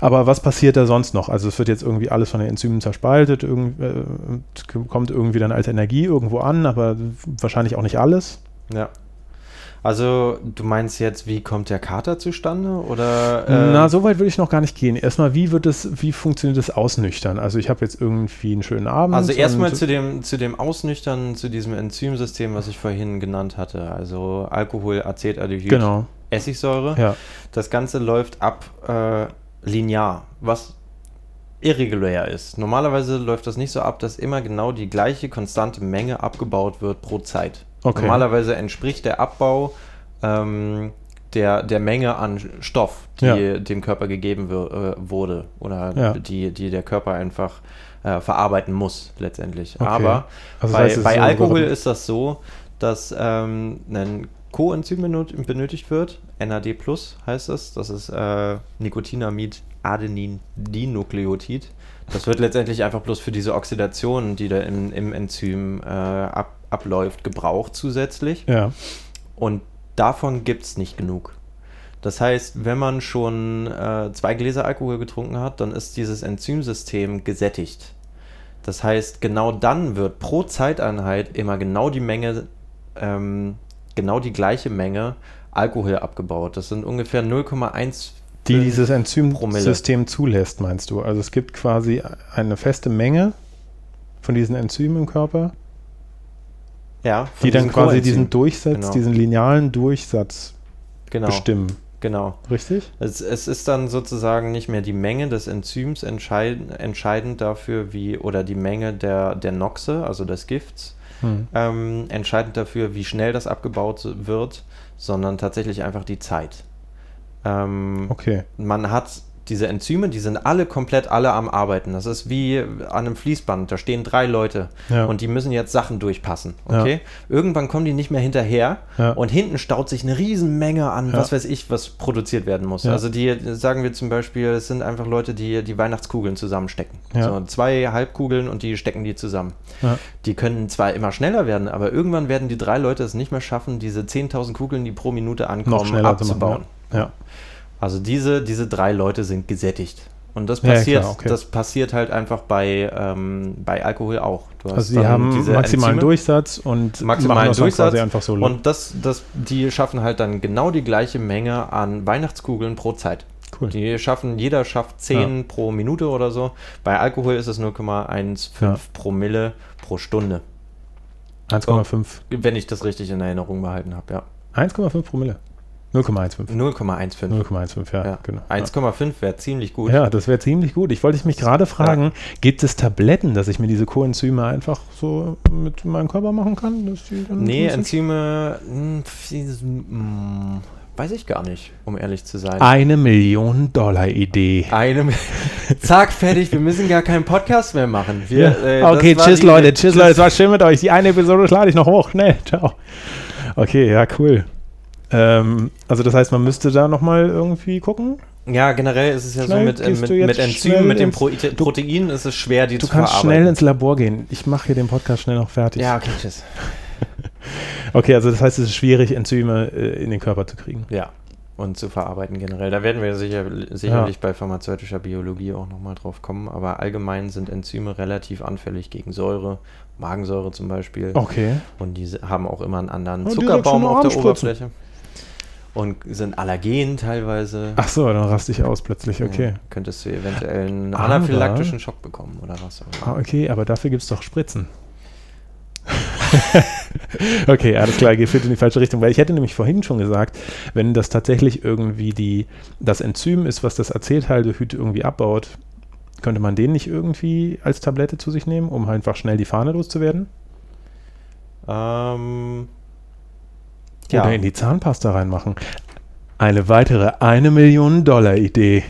Aber was passiert da sonst noch? Also es wird jetzt irgendwie alles von den Enzymen zerspaltet, irgend, äh, kommt irgendwie dann als Energie irgendwo an, aber wahrscheinlich auch nicht alles. Ja. Also, du meinst jetzt, wie kommt der Kater zustande? Oder. äh, Na, so weit würde ich noch gar nicht gehen. Erstmal, wie wird es, wie funktioniert das Ausnüchtern? Also ich habe jetzt irgendwie einen schönen Abend. Also erstmal zu dem, zu dem Ausnüchtern, zu diesem Enzymsystem, was ich vorhin genannt hatte. Also Alkohol, Acetaldehyd, Genau, Essigsäure. ja. Das Ganze läuft ab äh, linear, was irregulär ist. Normalerweise läuft das nicht so ab, dass immer genau die gleiche konstante Menge abgebaut wird pro Zeit. Okay. Normalerweise entspricht der Abbau ähm, der, der Menge an Stoff, die Ja. dem Körper gegeben wir, äh, wurde oder Ja. die, die der Körper einfach äh, verarbeiten muss letztendlich. Okay. Aber Also das bei, heißt, ist bei so- Alkohol ist das so, dass ähm, ein Coenzym benötigt wird. NAD heißt es. Das ist äh, Nicotinamid Adenin Dinukleotid. Das wird letztendlich einfach bloß für diese Oxidation, die da im, im Enzym äh, ab, abläuft, gebraucht zusätzlich. Ja, Und davon gibt es nicht genug. Das heißt, wenn man schon äh, zwei Gläser Alkohol getrunken hat, dann ist dieses Enzymsystem gesättigt. Das heißt, genau dann wird pro Zeiteinheit immer genau die Menge, ähm, genau die gleiche Menge Alkohol abgebaut. Das sind ungefähr 0,1 die dieses. Enzymsystem zulässt, meinst du? Also es gibt quasi eine feste Menge von diesen Enzymen im Körper, ja, die dann quasi diesen Durchsatz, Genau. diesen linearen Durchsatz genau, bestimmen. genau. Richtig? Es, es ist dann sozusagen nicht mehr die Menge des Enzyms entscheidend, entscheidend dafür, wie, oder die Menge der, der Noxe, also des Gifts, Hm. ähm, entscheidend dafür, wie schnell das abgebaut wird, sondern tatsächlich einfach die Zeit. Ähm, Okay. Man hat diese Enzyme, die sind alle komplett alle am Arbeiten. Das ist wie an einem Fließband. Da stehen drei Leute Ja. und die müssen jetzt Sachen durchpassen. Ja. Okay? Irgendwann kommen die nicht mehr hinterher Ja. und hinten staut sich eine Riesenmenge an, Ja. was weiß ich, was produziert werden muss. Ja. Also die, sagen wir zum Beispiel, es sind einfach Leute, die die Weihnachtskugeln zusammenstecken. Ja. So zwei Halbkugeln und die stecken die zusammen. Ja. Die können zwar immer schneller werden, aber irgendwann werden die drei Leute es nicht mehr schaffen, diese 10.000 Kugeln, die pro Minute ankommen, abzubauen. machen. Ja. Ja. Also diese, diese drei Leute sind gesättigt. Und das Ja, ja, passiert, klar, okay. das passiert halt einfach bei, ähm, bei Alkohol auch. Du hast Also die dann haben diese maximalen Enzyme Durchsatz und maximalen Durchsatz quasi einfach so. und das, das, die schaffen halt dann genau die gleiche Menge an Weihnachtskugeln pro Zeit. cool. Die schaffen, jeder schafft 10 pro Minute oder so. Bei Alkohol ist es 0,15 Ja. Promille pro Stunde. 1,5. Wenn ich das richtig in Erinnerung behalten habe, ja. 1,5 Promille. 0,15. 0,15. 0,15, ja, Ja. genau. 1,5 wäre ziemlich gut. Ja, das wäre ziemlich gut. Ich wollte mich gerade fragen, gibt es Tabletten, dass ich mir diese Coenzyme einfach so mit meinem Körper machen kann? Dass die dann Nee, Enzyme, hm, hm, weiß ich gar nicht, um ehrlich zu sein. Eine Million Dollar Idee. Eine, zack, fertig, wir müssen gar keinen Podcast mehr machen. Wir, Ja. äh, okay, tschüss Leute, tschüss Leute, es war schön mit euch. Die eine Episode schlage ich noch hoch. Schnell, ciao. Okay, ja, cool. Ähm, also das heißt, man müsste da nochmal irgendwie gucken. Ja, generell ist es ja Schnell so mit, äh, mit, du mit Enzymen, mit dem Protein ist es schwer, die Du zu kannst verarbeiten. schnell ins Labor gehen. Ich mache hier den Podcast schnell noch fertig. ja, okay, tschüss. Okay, also das heißt, es ist schwierig, Enzyme äh, in den Körper zu kriegen. Ja, und zu verarbeiten generell. Da werden wir sicher, sicherlich bei pharmazeutischer Biologie auch nochmal drauf kommen, aber allgemein sind Enzyme relativ anfällig gegen Säure, Magensäure zum Beispiel. Okay. Und die haben auch immer einen anderen Oh, Zuckerbaum auf der. Oberfläche. Und sind allergen teilweise. Ach so, dann raste ich aus plötzlich. Okay. Ja, könntest du eventuell einen Aber- anaphylaktischen Schock bekommen oder was? Ah, okay, aber dafür gibt es doch Spritzen. okay, alles klar, geht in die falsche Richtung. Weil ich hätte nämlich vorhin schon gesagt, wenn das tatsächlich irgendwie die, das Enzym ist, was das Acetaldehyd irgendwie abbaut, könnte man den nicht irgendwie als Tablette zu sich nehmen, um einfach schnell die Fahne loszuwerden? Ähm, Oder in die Zahnpasta reinmachen. Eine weitere eine Million Dollar Idee.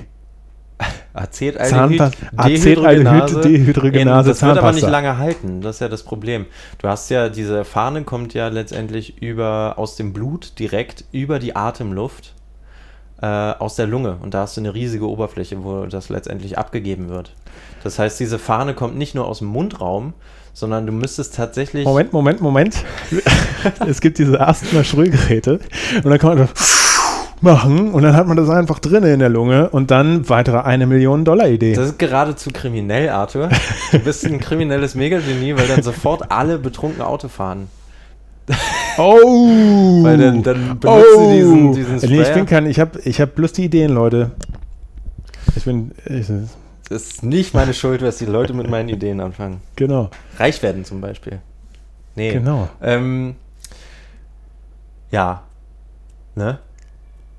Acetaldehyd, Dehydrogenase. Dehydrogenase, das wird aber nicht lange halten, das ist ja das Problem. Du hast ja, diese Fahne kommt ja letztendlich über, aus dem Blut direkt über die Atemluft äh, aus der Lunge und da hast du eine riesige Oberfläche, wo das letztendlich abgegeben wird. Das heißt, diese Fahne kommt nicht nur aus dem Mundraum, sondern du müsstest tatsächlich... Moment, Moment, Moment. es gibt diese Asthma-Sprühgeräte und dann kann man das machen und dann hat man das einfach drin in der Lunge und dann weitere eine Million Dollar Idee. Das ist geradezu kriminell, Arthur. Du bist ein kriminelles Megagenie, weil dann sofort alle betrunken Auto fahren. Oh! Weil dann, dann benutzt oh! sie diesen, diesen nee, ich Sprayer. bin kein, ich habe ich hab bloß die Ideen, Leute. Ich bin, ich, Das ist nicht meine Schuld, was die Leute mit meinen Ideen anfangen. genau, Reich werden zum Beispiel. Nee. genau. Ähm, ja. Ne?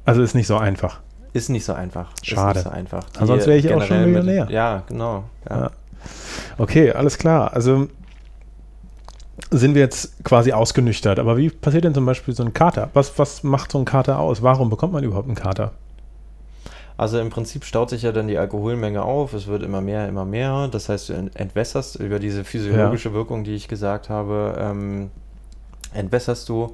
Also ist nicht so einfach. Ist nicht so einfach. Schade. Ist nicht so einfach. Die Ansonsten wäre ich auch schon generell mit- Millionär. Ja, genau. Ja. Ja. Okay, alles klar. Also sind wir jetzt quasi ausgenüchtert. Aber wie passiert denn zum Beispiel so ein Kater? Was, was macht so ein Kater aus? Warum bekommt man überhaupt einen Kater? Also im Prinzip staut sich ja dann die Alkoholmenge auf, es wird immer mehr, immer mehr. Das heißt, du ent- entwässerst über diese physiologische Wirkung, die ich gesagt habe, ähm, entwässerst du.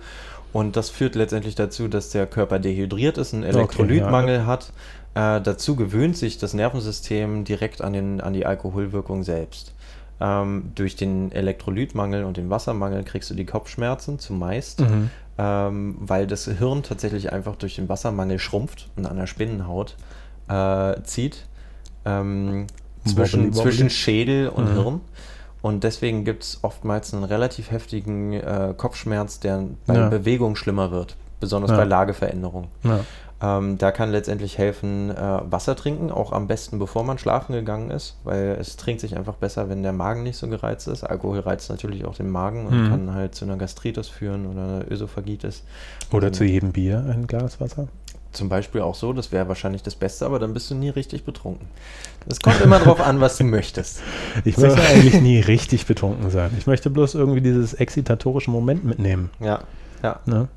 Und das führt letztendlich dazu, dass der Körper dehydriert ist, einen Elektrolytmangel hat. Äh, dazu gewöhnt sich das Nervensystem direkt an, den, an die Alkoholwirkung selbst. Ähm, durch den Elektrolytmangel und den Wassermangel kriegst du die Kopfschmerzen zumeist Mhm. Ähm, weil das Hirn tatsächlich einfach durch den Wassermangel schrumpft und an der Spinnenhaut äh, zieht ähm, zwischen, zwischen Schädel und Mhm. Hirn. Und deswegen gibt es oftmals einen relativ heftigen äh, Kopfschmerz, der bei Ja. Bewegung schlimmer wird, besonders Ja. bei Lageveränderung. Ja. Ähm, da kann letztendlich helfen, äh, Wasser trinken, auch am besten bevor man schlafen gegangen ist, weil es trinkt sich einfach besser, wenn der Magen nicht so gereizt ist. Alkohol reizt natürlich auch den Magen und Mhm. kann halt zu einer Gastritis führen oder einer Ösophagitis. Oder Und zu jedem Bier ein Glas Wasser? Zum Beispiel auch so, das wäre wahrscheinlich das Beste, aber dann bist du nie richtig betrunken. Es kommt immer drauf an, was du möchtest. Ich So. möchte eigentlich nie richtig betrunken sein. Ich möchte bloß irgendwie dieses excitatorische Moment mitnehmen. Ja, ja. Ne?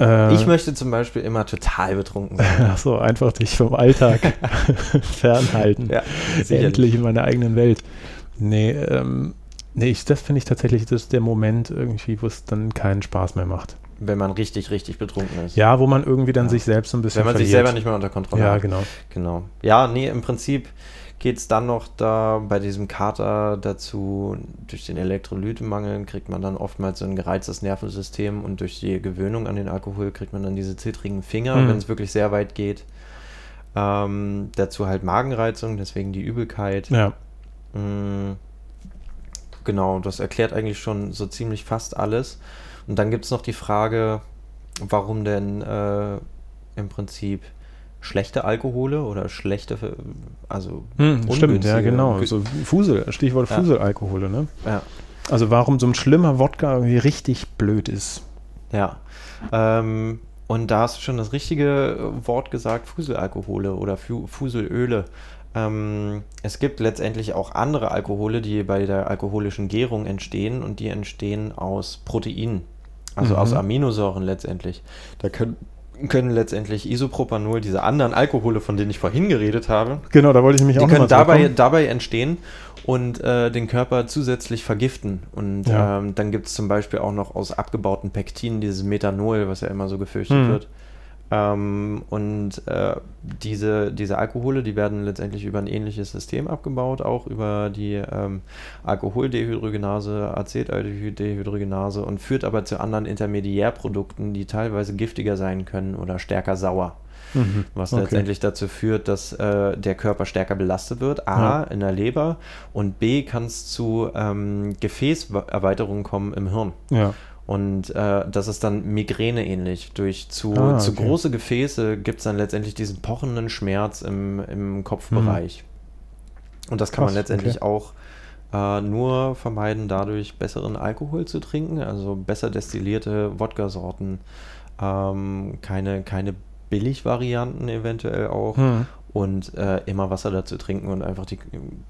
Äh, Ich möchte zum Beispiel immer total betrunken sein. Ach so, einfach dich vom Alltag fernhalten. Ja. Endlich in meiner eigenen Welt. Nee, ähm, nee ich, das finde ich tatsächlich, das ist der Moment irgendwie, wo es dann keinen Spaß mehr macht. Wenn man richtig, richtig betrunken ist. Ja, wo man irgendwie dann Ja. sich selbst so ein bisschen Wenn man sich verliert. selber nicht mehr unter Kontrolle Ja, hat. genau. Genau. Ja, nee, im Prinzip geht es dann noch da bei diesem Kater dazu, durch den Elektrolytemangel kriegt man dann oftmals so ein gereiztes Nervensystem und durch die Gewöhnung an den Alkohol kriegt man dann diese zittrigen Finger, Mhm. wenn es wirklich sehr weit geht. Ähm, dazu halt Magenreizung, deswegen die Übelkeit. Ja. Mm, Genau, das erklärt eigentlich schon so ziemlich fast alles. Und dann gibt es noch die Frage, warum denn äh, im Prinzip schlechte Alkohole oder schlechte, also Hm, stimmt, ja, genau. gü- So Fusel, Stichwort Ja. Fuselalkohole, ne? Ja, Also warum so ein schlimmer Wodka irgendwie richtig blöd ist. ja. Ähm, Und da hast du schon das richtige Wort gesagt, Fuselalkohole oder Fu Fuselöle. Ähm, es gibt letztendlich auch andere Alkohole, die bei der alkoholischen Gärung entstehen und die entstehen aus Proteinen, also Mhm. aus Aminosäuren letztendlich. Da können, können letztendlich Isopropanol, diese anderen Alkohole, von denen ich vorhin geredet habe, Genau, da wollte ich mich die auch können dabei, dabei entstehen und äh, den Körper zusätzlich vergiften. Und Ja. ähm, dann gibt es zum Beispiel auch noch aus abgebauten Pektinen dieses Methanol, was ja immer so gefürchtet Hm. wird. Ähm, und äh, diese, diese Alkohole, die werden letztendlich über ein ähnliches System abgebaut, auch über die ähm, Alkoholdehydrogenase, Acetaldehydrogenase und führt aber zu anderen Intermediärprodukten, die teilweise giftiger sein können oder stärker sauer. Mhm. Was Okay. letztendlich dazu führt, dass äh, der Körper stärker belastet wird. A, Ja. in der Leber und B, kann es zu ähm, Gefäßerweiterungen kommen im Hirn. Ja. Und äh, das ist dann Migräne ähnlich. Durch zu, Ah, zu okay. große Gefäße gibt es dann letztendlich diesen pochenden Schmerz im, im Kopfbereich. Und das kann man Mhm. Krass, letztendlich okay. auch äh, nur vermeiden, dadurch besseren Alkohol zu trinken, also besser destillierte Wodka-Sorten, ähm, keine, keine Billigvarianten eventuell auch Hm. und äh, immer Wasser dazu trinken und einfach die,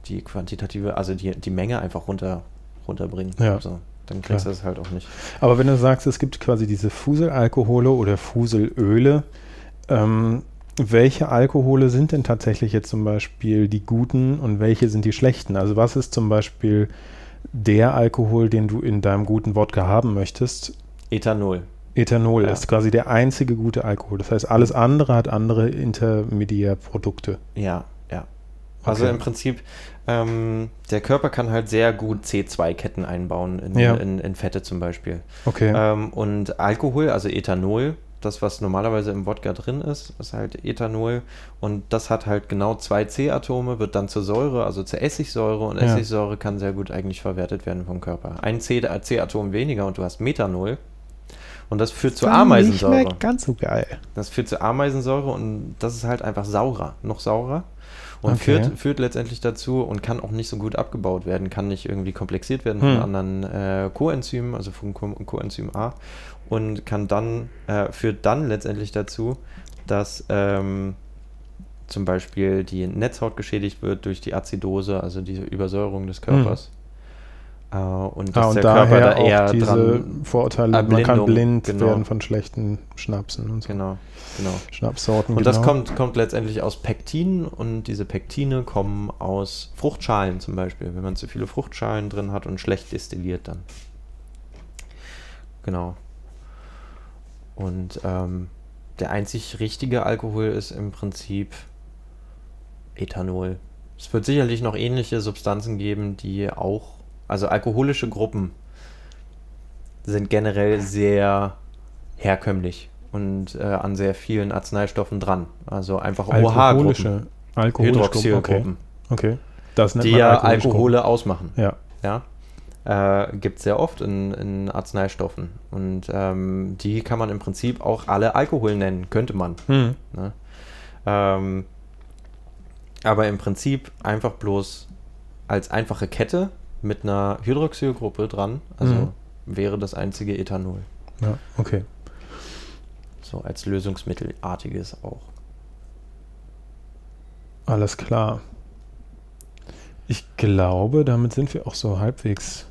die quantitative, also die, die Menge einfach runter, runterbringen. Ja. Also, dann kriegst Klar. du das halt auch nicht. Aber wenn du sagst, es gibt quasi diese Fuselalkohole oder Fuselöle, ähm, welche Alkohole sind denn tatsächlich jetzt zum Beispiel die guten und welche sind die schlechten? Also was ist zum Beispiel der Alkohol, den du in deinem guten Wodka haben möchtest? Ethanol. Ethanol Ja. ist quasi der einzige gute Alkohol. Das heißt, alles andere hat andere Intermediärprodukte. Ja, ja. Also Okay. im Prinzip, ähm, der Körper kann halt sehr gut C2-Ketten einbauen in, Ja. in, in Fette zum Beispiel. Okay. Ähm, und Alkohol, also Ethanol, das, was normalerweise im Wodka drin ist, ist halt Ethanol. Und das hat halt genau zwei C-Atome, wird dann zur Säure, also zur Essigsäure. Und Ja. Essigsäure kann sehr gut eigentlich verwertet werden vom Körper. Ein C-Atom weniger und du hast Methanol. Und das führt zu Dann Ameisensäure. Nicht mehr ganz so geil. Das führt zu Ameisensäure und das ist halt einfach saurer, noch saurer. Und Okay. führt, führt letztendlich dazu und kann auch nicht so gut abgebaut werden, kann nicht irgendwie komplexiert werden von Hm. anderen äh, Coenzymen, also von Co Coenzym A. Und kann dann, äh, führt dann letztendlich dazu, dass ähm, zum Beispiel die Netzhaut geschädigt wird durch die Azidose, also diese Übersäuerung des Körpers. Äh, und dass Hm. Ah, und der daher Körper da auch eher diese dran. Vorurteile, man kann Erblindung, blind genau. werden von schlechten Schnapsen und so. Genau, genau. Schnapssorten. Und das genau. kommt, kommt letztendlich aus Pektinen und diese Pektine kommen aus Fruchtschalen zum Beispiel, wenn man zu viele Fruchtschalen drin hat und schlecht destilliert dann. Genau. Und ähm, der einzig richtige Alkohol ist im Prinzip Ethanol. Es wird sicherlich noch ähnliche Substanzen geben, die auch, also alkoholische Gruppen sind generell sehr herkömmlich und äh, an sehr vielen Arzneistoffen dran. Also einfach OH-Gruppen, alkoholische, Hydroxylgruppen, Okay. okay. Das nennt die ja Alkohole ausmachen. Gruppen. Ja. Ja? Äh, Gibt es sehr oft in, in Arzneistoffen. Und ähm, die kann man im Prinzip auch alle Alkohol nennen, könnte man. Hm. Ne? Ähm, aber im Prinzip einfach bloß als einfache Kette mit einer Hydroxylgruppe dran. Also Mhm. wäre das einzige Ethanol. Ja, okay. So als Lösungsmittelartiges auch. Alles klar. Ich glaube, damit sind wir auch so halbwegs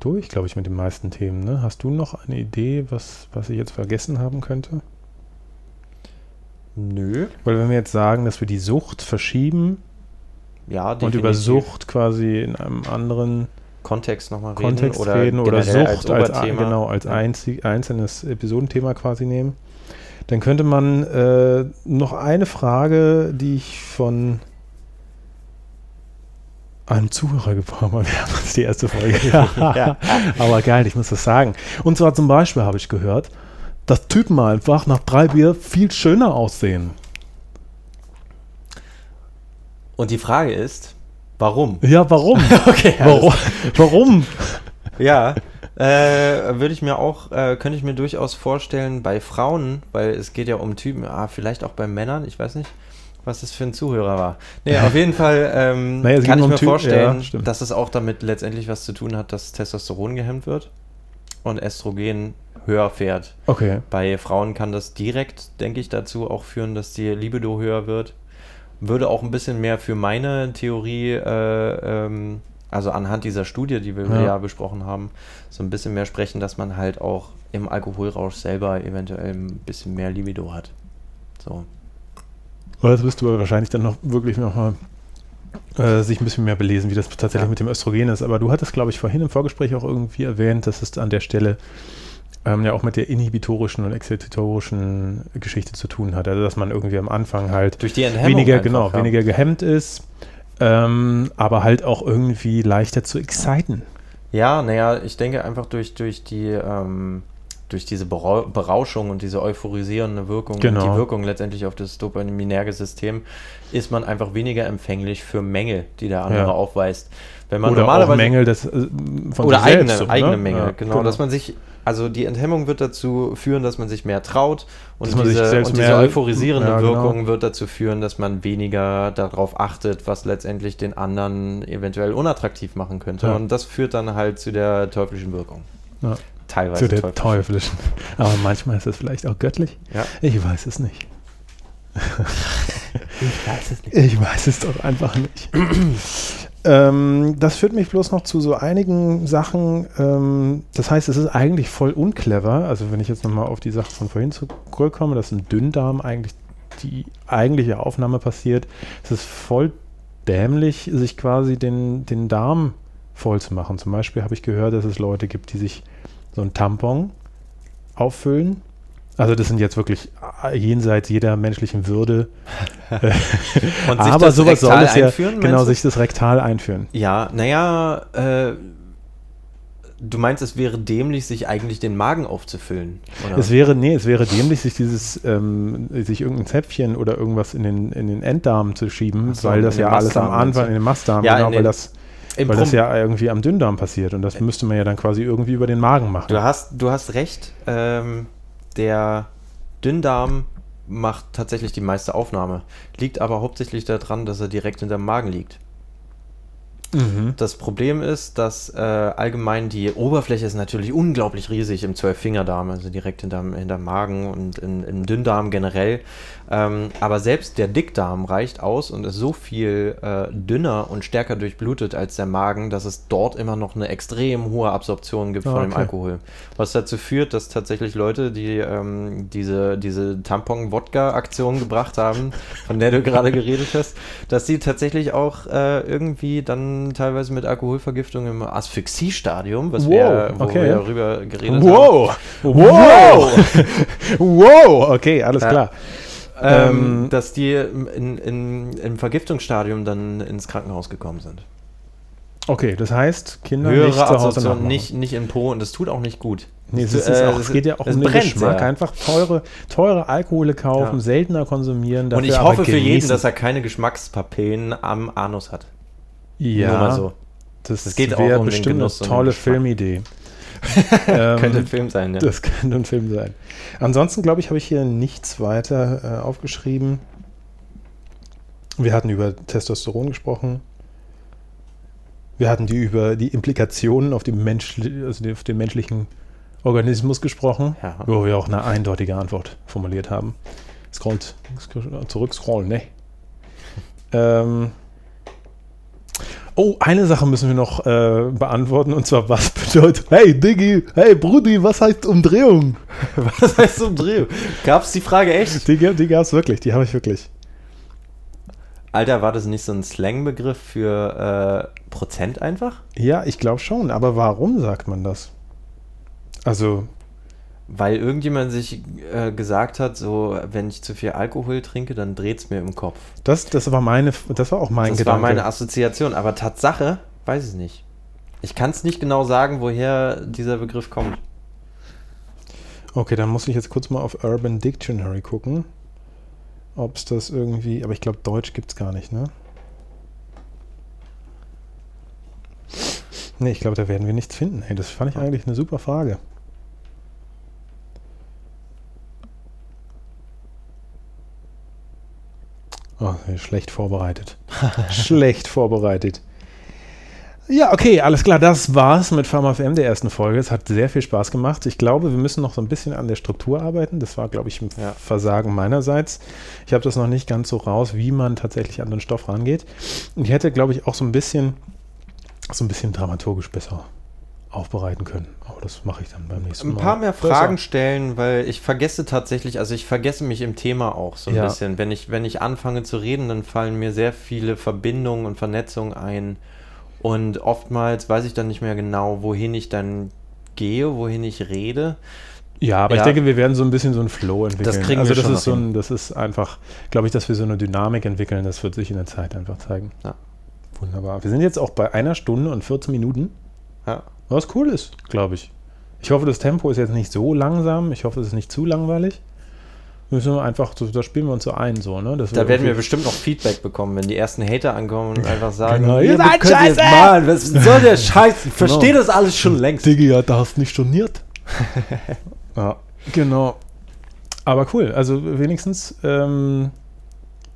durch, glaube ich, mit den meisten Themen. Ne? Hast du noch eine Idee, was, was ich jetzt vergessen haben könnte? Nö. Weil wenn wir jetzt sagen, dass wir die Sucht verschieben Ja, und über. Sucht quasi in einem anderen Kontext nochmal reden Kontext oder reden oder Sucht als, Oberthema. genau, als einzig, einzelnes Episodenthema quasi nehmen, dann könnte man äh, noch eine Frage, die ich von einem Zuhörer bekommen habe, wir haben uns die erste Folge. Ja. Aber geil, ich muss das sagen. Und zwar zum Beispiel habe ich gehört, dass Typen einfach nach drei Bier viel schöner aussehen. Und die Frage ist, warum? Ja, warum? Okay, warum? warum? Ja, äh, würde ich mir auch, äh, könnte ich mir durchaus vorstellen bei Frauen, weil es geht ja um Typen, ah, vielleicht auch bei Männern, ich weiß nicht, was das für ein Zuhörer war. Nee, auf jeden Fall ähm, Naja, kann ich um mir Typ- vorstellen, ja, dass es auch damit letztendlich was zu tun hat, dass Testosteron gehemmt wird. und Östrogen höher fährt. Okay. Bei Frauen kann das direkt, denke ich, dazu auch führen, dass die Libido höher wird. Würde auch ein bisschen mehr für meine Theorie, äh, ähm, also anhand dieser Studie, die wir Ja. ja. besprochen haben, so ein bisschen mehr sprechen, dass man halt auch im Alkoholrausch selber eventuell ein bisschen mehr Libido hat. So. Aber das wirst du wahrscheinlich dann noch wirklich nochmal äh, sich ein bisschen mehr belesen, wie das tatsächlich Ja. mit dem Östrogen ist. Aber du hattest, glaube ich, vorhin im Vorgespräch auch irgendwie erwähnt, dass es an der Stelle ähm, ja auch mit der inhibitorischen und exzitatorischen Geschichte zu tun hat. Also dass man irgendwie am Anfang halt Durch weniger, einfach, genau, ja. weniger gehemmt ist, ähm, aber halt auch irgendwie leichter zu exciten. Ja, naja, ich denke einfach durch, durch die ähm, durch diese Berau Berauschung und diese euphorisierende Wirkung Genau. und die Wirkung letztendlich auf das dopaminerge System ist man einfach weniger empfänglich für Mängel, die der andere Ja. aufweist. Wenn man Oder normalerweise Mängel des, äh, von oder eigene, selbst, eigene ne? Mängel, Ja, genau, dass man sich also die Enthemmung wird dazu führen, dass man sich mehr traut und Dass man sich diese, selbst und diese mehr- euphorisierende ja, genau. Wirkung wird dazu führen, dass man weniger darauf achtet, was letztendlich den anderen eventuell unattraktiv machen könnte. Ja. Und das führt dann halt zu der teuflischen Wirkung. Ja. Teilweise zu der teuflisch. teuflischen. Aber manchmal ist es vielleicht auch göttlich. Ja. Ich weiß es nicht. Ich weiß es nicht. Ich weiß es doch einfach nicht. ähm, das führt mich bloß noch zu so einigen Sachen. Ähm, das heißt, es ist eigentlich voll unclever. Also wenn ich jetzt nochmal auf die Sache von vorhin zurückkomme, dass im Dünndarm eigentlich die eigentliche Aufnahme passiert, es ist voll dämlich, sich quasi den, den Darm voll zu machen. Zum Beispiel habe ich gehört, dass es Leute gibt, die sich so ein Tampon auffüllen. Also das sind jetzt wirklich äh, jenseits jeder menschlichen Würde. Und Aber sowas soll rektal es ja, einführen, genau, sich das rektal einführen. Ja, naja, äh, du meinst, es wäre dämlich, sich eigentlich den Magen aufzufüllen? Oder? Es wäre, nee, es wäre dämlich, sich dieses, ähm, sich irgendein Zäpfchen oder irgendwas in den, in den Enddarm zu schieben, so, weil das den ja alles am Anfang in den Mastdarm, Ja, genau, in weil den- das, weil das Prom- ja irgendwie am Dünndarm passiert und das müsste man ja dann quasi irgendwie über den Magen machen. Du hast, du hast recht. Ähm, der Dünndarm macht tatsächlich die meiste Aufnahme. Liegt aber hauptsächlich daran, dass er direkt hinterm Magen liegt. Mhm. Das Problem ist, dass äh, allgemein die Oberfläche ist natürlich unglaublich riesig im Zwölffingerdarm, also direkt hinterm, hinterm Magen und in, im Dünndarm generell. Ähm, aber selbst der Dickdarm reicht aus und ist so viel äh, dünner und stärker durchblutet als der Magen, dass es dort immer noch eine extrem hohe Absorption gibt Ah, von dem okay. Alkohol. Was dazu führt, dass tatsächlich Leute, die ähm, diese, diese Tampon-Wodka-Aktion gebracht haben, von der du gerade geredet hast, dass sie tatsächlich auch äh, irgendwie dann teilweise mit Alkoholvergiftung im Asphyxiestadium, was wir, Wow, wo okay. wir darüber geredet haben, Wow! Wow! wow! Okay, alles Ja. klar. ähm, Ähm, dass die in, in, im Vergiftungsstadium dann ins Krankenhaus gekommen sind. Okay, das heißt, Kinder Höhere nicht zu Hause nachmachen. nicht, nicht im Po und das tut auch nicht gut. Nee, es, äh, auch, es geht ja auch um den brennt Geschmack. sehr. Einfach teure, teure Alkohole kaufen, Ja. seltener konsumieren. Und ich hoffe für jeden, dass er keine Geschmackspapillen am Anus hat. Ja, so. das, Es geht auch wäre um bestimmt eine tolle. Filmidee. ähm, Könnte ein Film sein, ja. Das könnte ein Film sein. Ansonsten, glaube ich, habe ich hier nichts weiter äh, aufgeschrieben. Wir hatten über Testosteron gesprochen. Wir hatten die über die Implikationen auf, Mensch, also auf den menschlichen Organismus gesprochen, Ja. wo wir auch eine eindeutige Antwort formuliert haben. Scrollt, scroll- zurückscrollen, ne? Ähm, oh, eine Sache müssen wir noch äh, beantworten und zwar, was bedeutet, hey Diggi, hey Brudi, was heißt Umdrehung? Was heißt Umdrehung? Gab es die Frage echt? Die, die gab es wirklich, die habe ich wirklich. Alter, war das nicht so ein Slangbegriff für äh, Prozent einfach? Ja, ich glaube schon, aber warum sagt man das? Also, Weil irgendjemand sich äh, gesagt hat, so, wenn ich zu viel Alkohol trinke, dann dreht es mir im Kopf. das, das war meine, das war auch mein das Gedanke. war meine Assoziation, aber Tatsache, weiß ich nicht. Ich kann es nicht genau sagen, woher dieser Begriff kommt. Okay, dann muss ich jetzt kurz mal auf Urban Dictionary gucken. Ob es das irgendwie. Aber ich glaube, Deutsch gibt es gar nicht, ne? Nee, ich glaube, da werden wir nichts finden. Hey, das fand ich eigentlich eine super Frage. Oh, schlecht vorbereitet. schlecht vorbereitet. Ja, okay, alles klar. Das war's mit PharmaFM der ersten Folge. Es hat sehr viel Spaß gemacht. Ich glaube, wir müssen noch so ein bisschen an der Struktur arbeiten. Das war, glaube ich, ein Ja. Versagen meinerseits. Ich habe das noch nicht ganz so raus, wie man tatsächlich an den Stoff rangeht. Und ich hätte, glaube ich, auch so ein bisschen, so ein bisschen dramaturgisch besser aufbereiten können. Aber das mache ich dann beim nächsten Ein Mal. paar mehr. Fragen stellen, weil ich vergesse tatsächlich, also ich vergesse mich im Thema auch so ein Ja. bisschen. Wenn ich, wenn ich anfange zu reden, dann fallen mir sehr viele Verbindungen und Vernetzungen ein. Und oftmals weiß ich dann nicht mehr genau, wohin ich dann gehe, wohin ich rede. Ja, aber ich Ja. denke, wir werden so ein bisschen so einen Flow entwickeln. Das kriegen also wir das schon ist so ein, das ist einfach, glaube ich, dass wir so eine Dynamik entwickeln. Das wird sich in der Zeit einfach zeigen. Ja. Wunderbar. Wir sind jetzt auch bei einer Stunde und 14 Minuten. Ja. Was cool ist, glaube ich. Ich hoffe, das Tempo ist jetzt nicht so langsam. Ich hoffe, es ist nicht zu langweilig. Müssen wir einfach, so, da spielen wir uns so ein, so, ne? Da werden wir bestimmt noch Feedback bekommen, wenn die ersten Hater ankommen und einfach sagen, Genau, ihr seid könnt jetzt scheiße! mal, was soll der Scheiß? Ich verstehe das alles schon längst. Diggi, ja, da hast nicht storniert. ja, genau. Aber cool, also wenigstens ähm,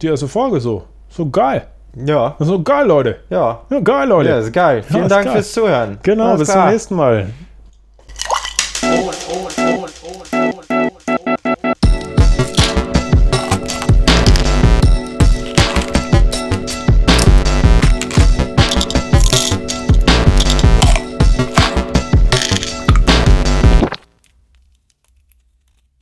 die erste Folge so. So geil. Ja. So, also, geil, Leute. Ja. ja. Geil, Leute. Ja, ist geil. Vielen ja, ist Dank geil. fürs Zuhören. Genau, Alles bis klar. zum nächsten Mal. Oh, oh, oh.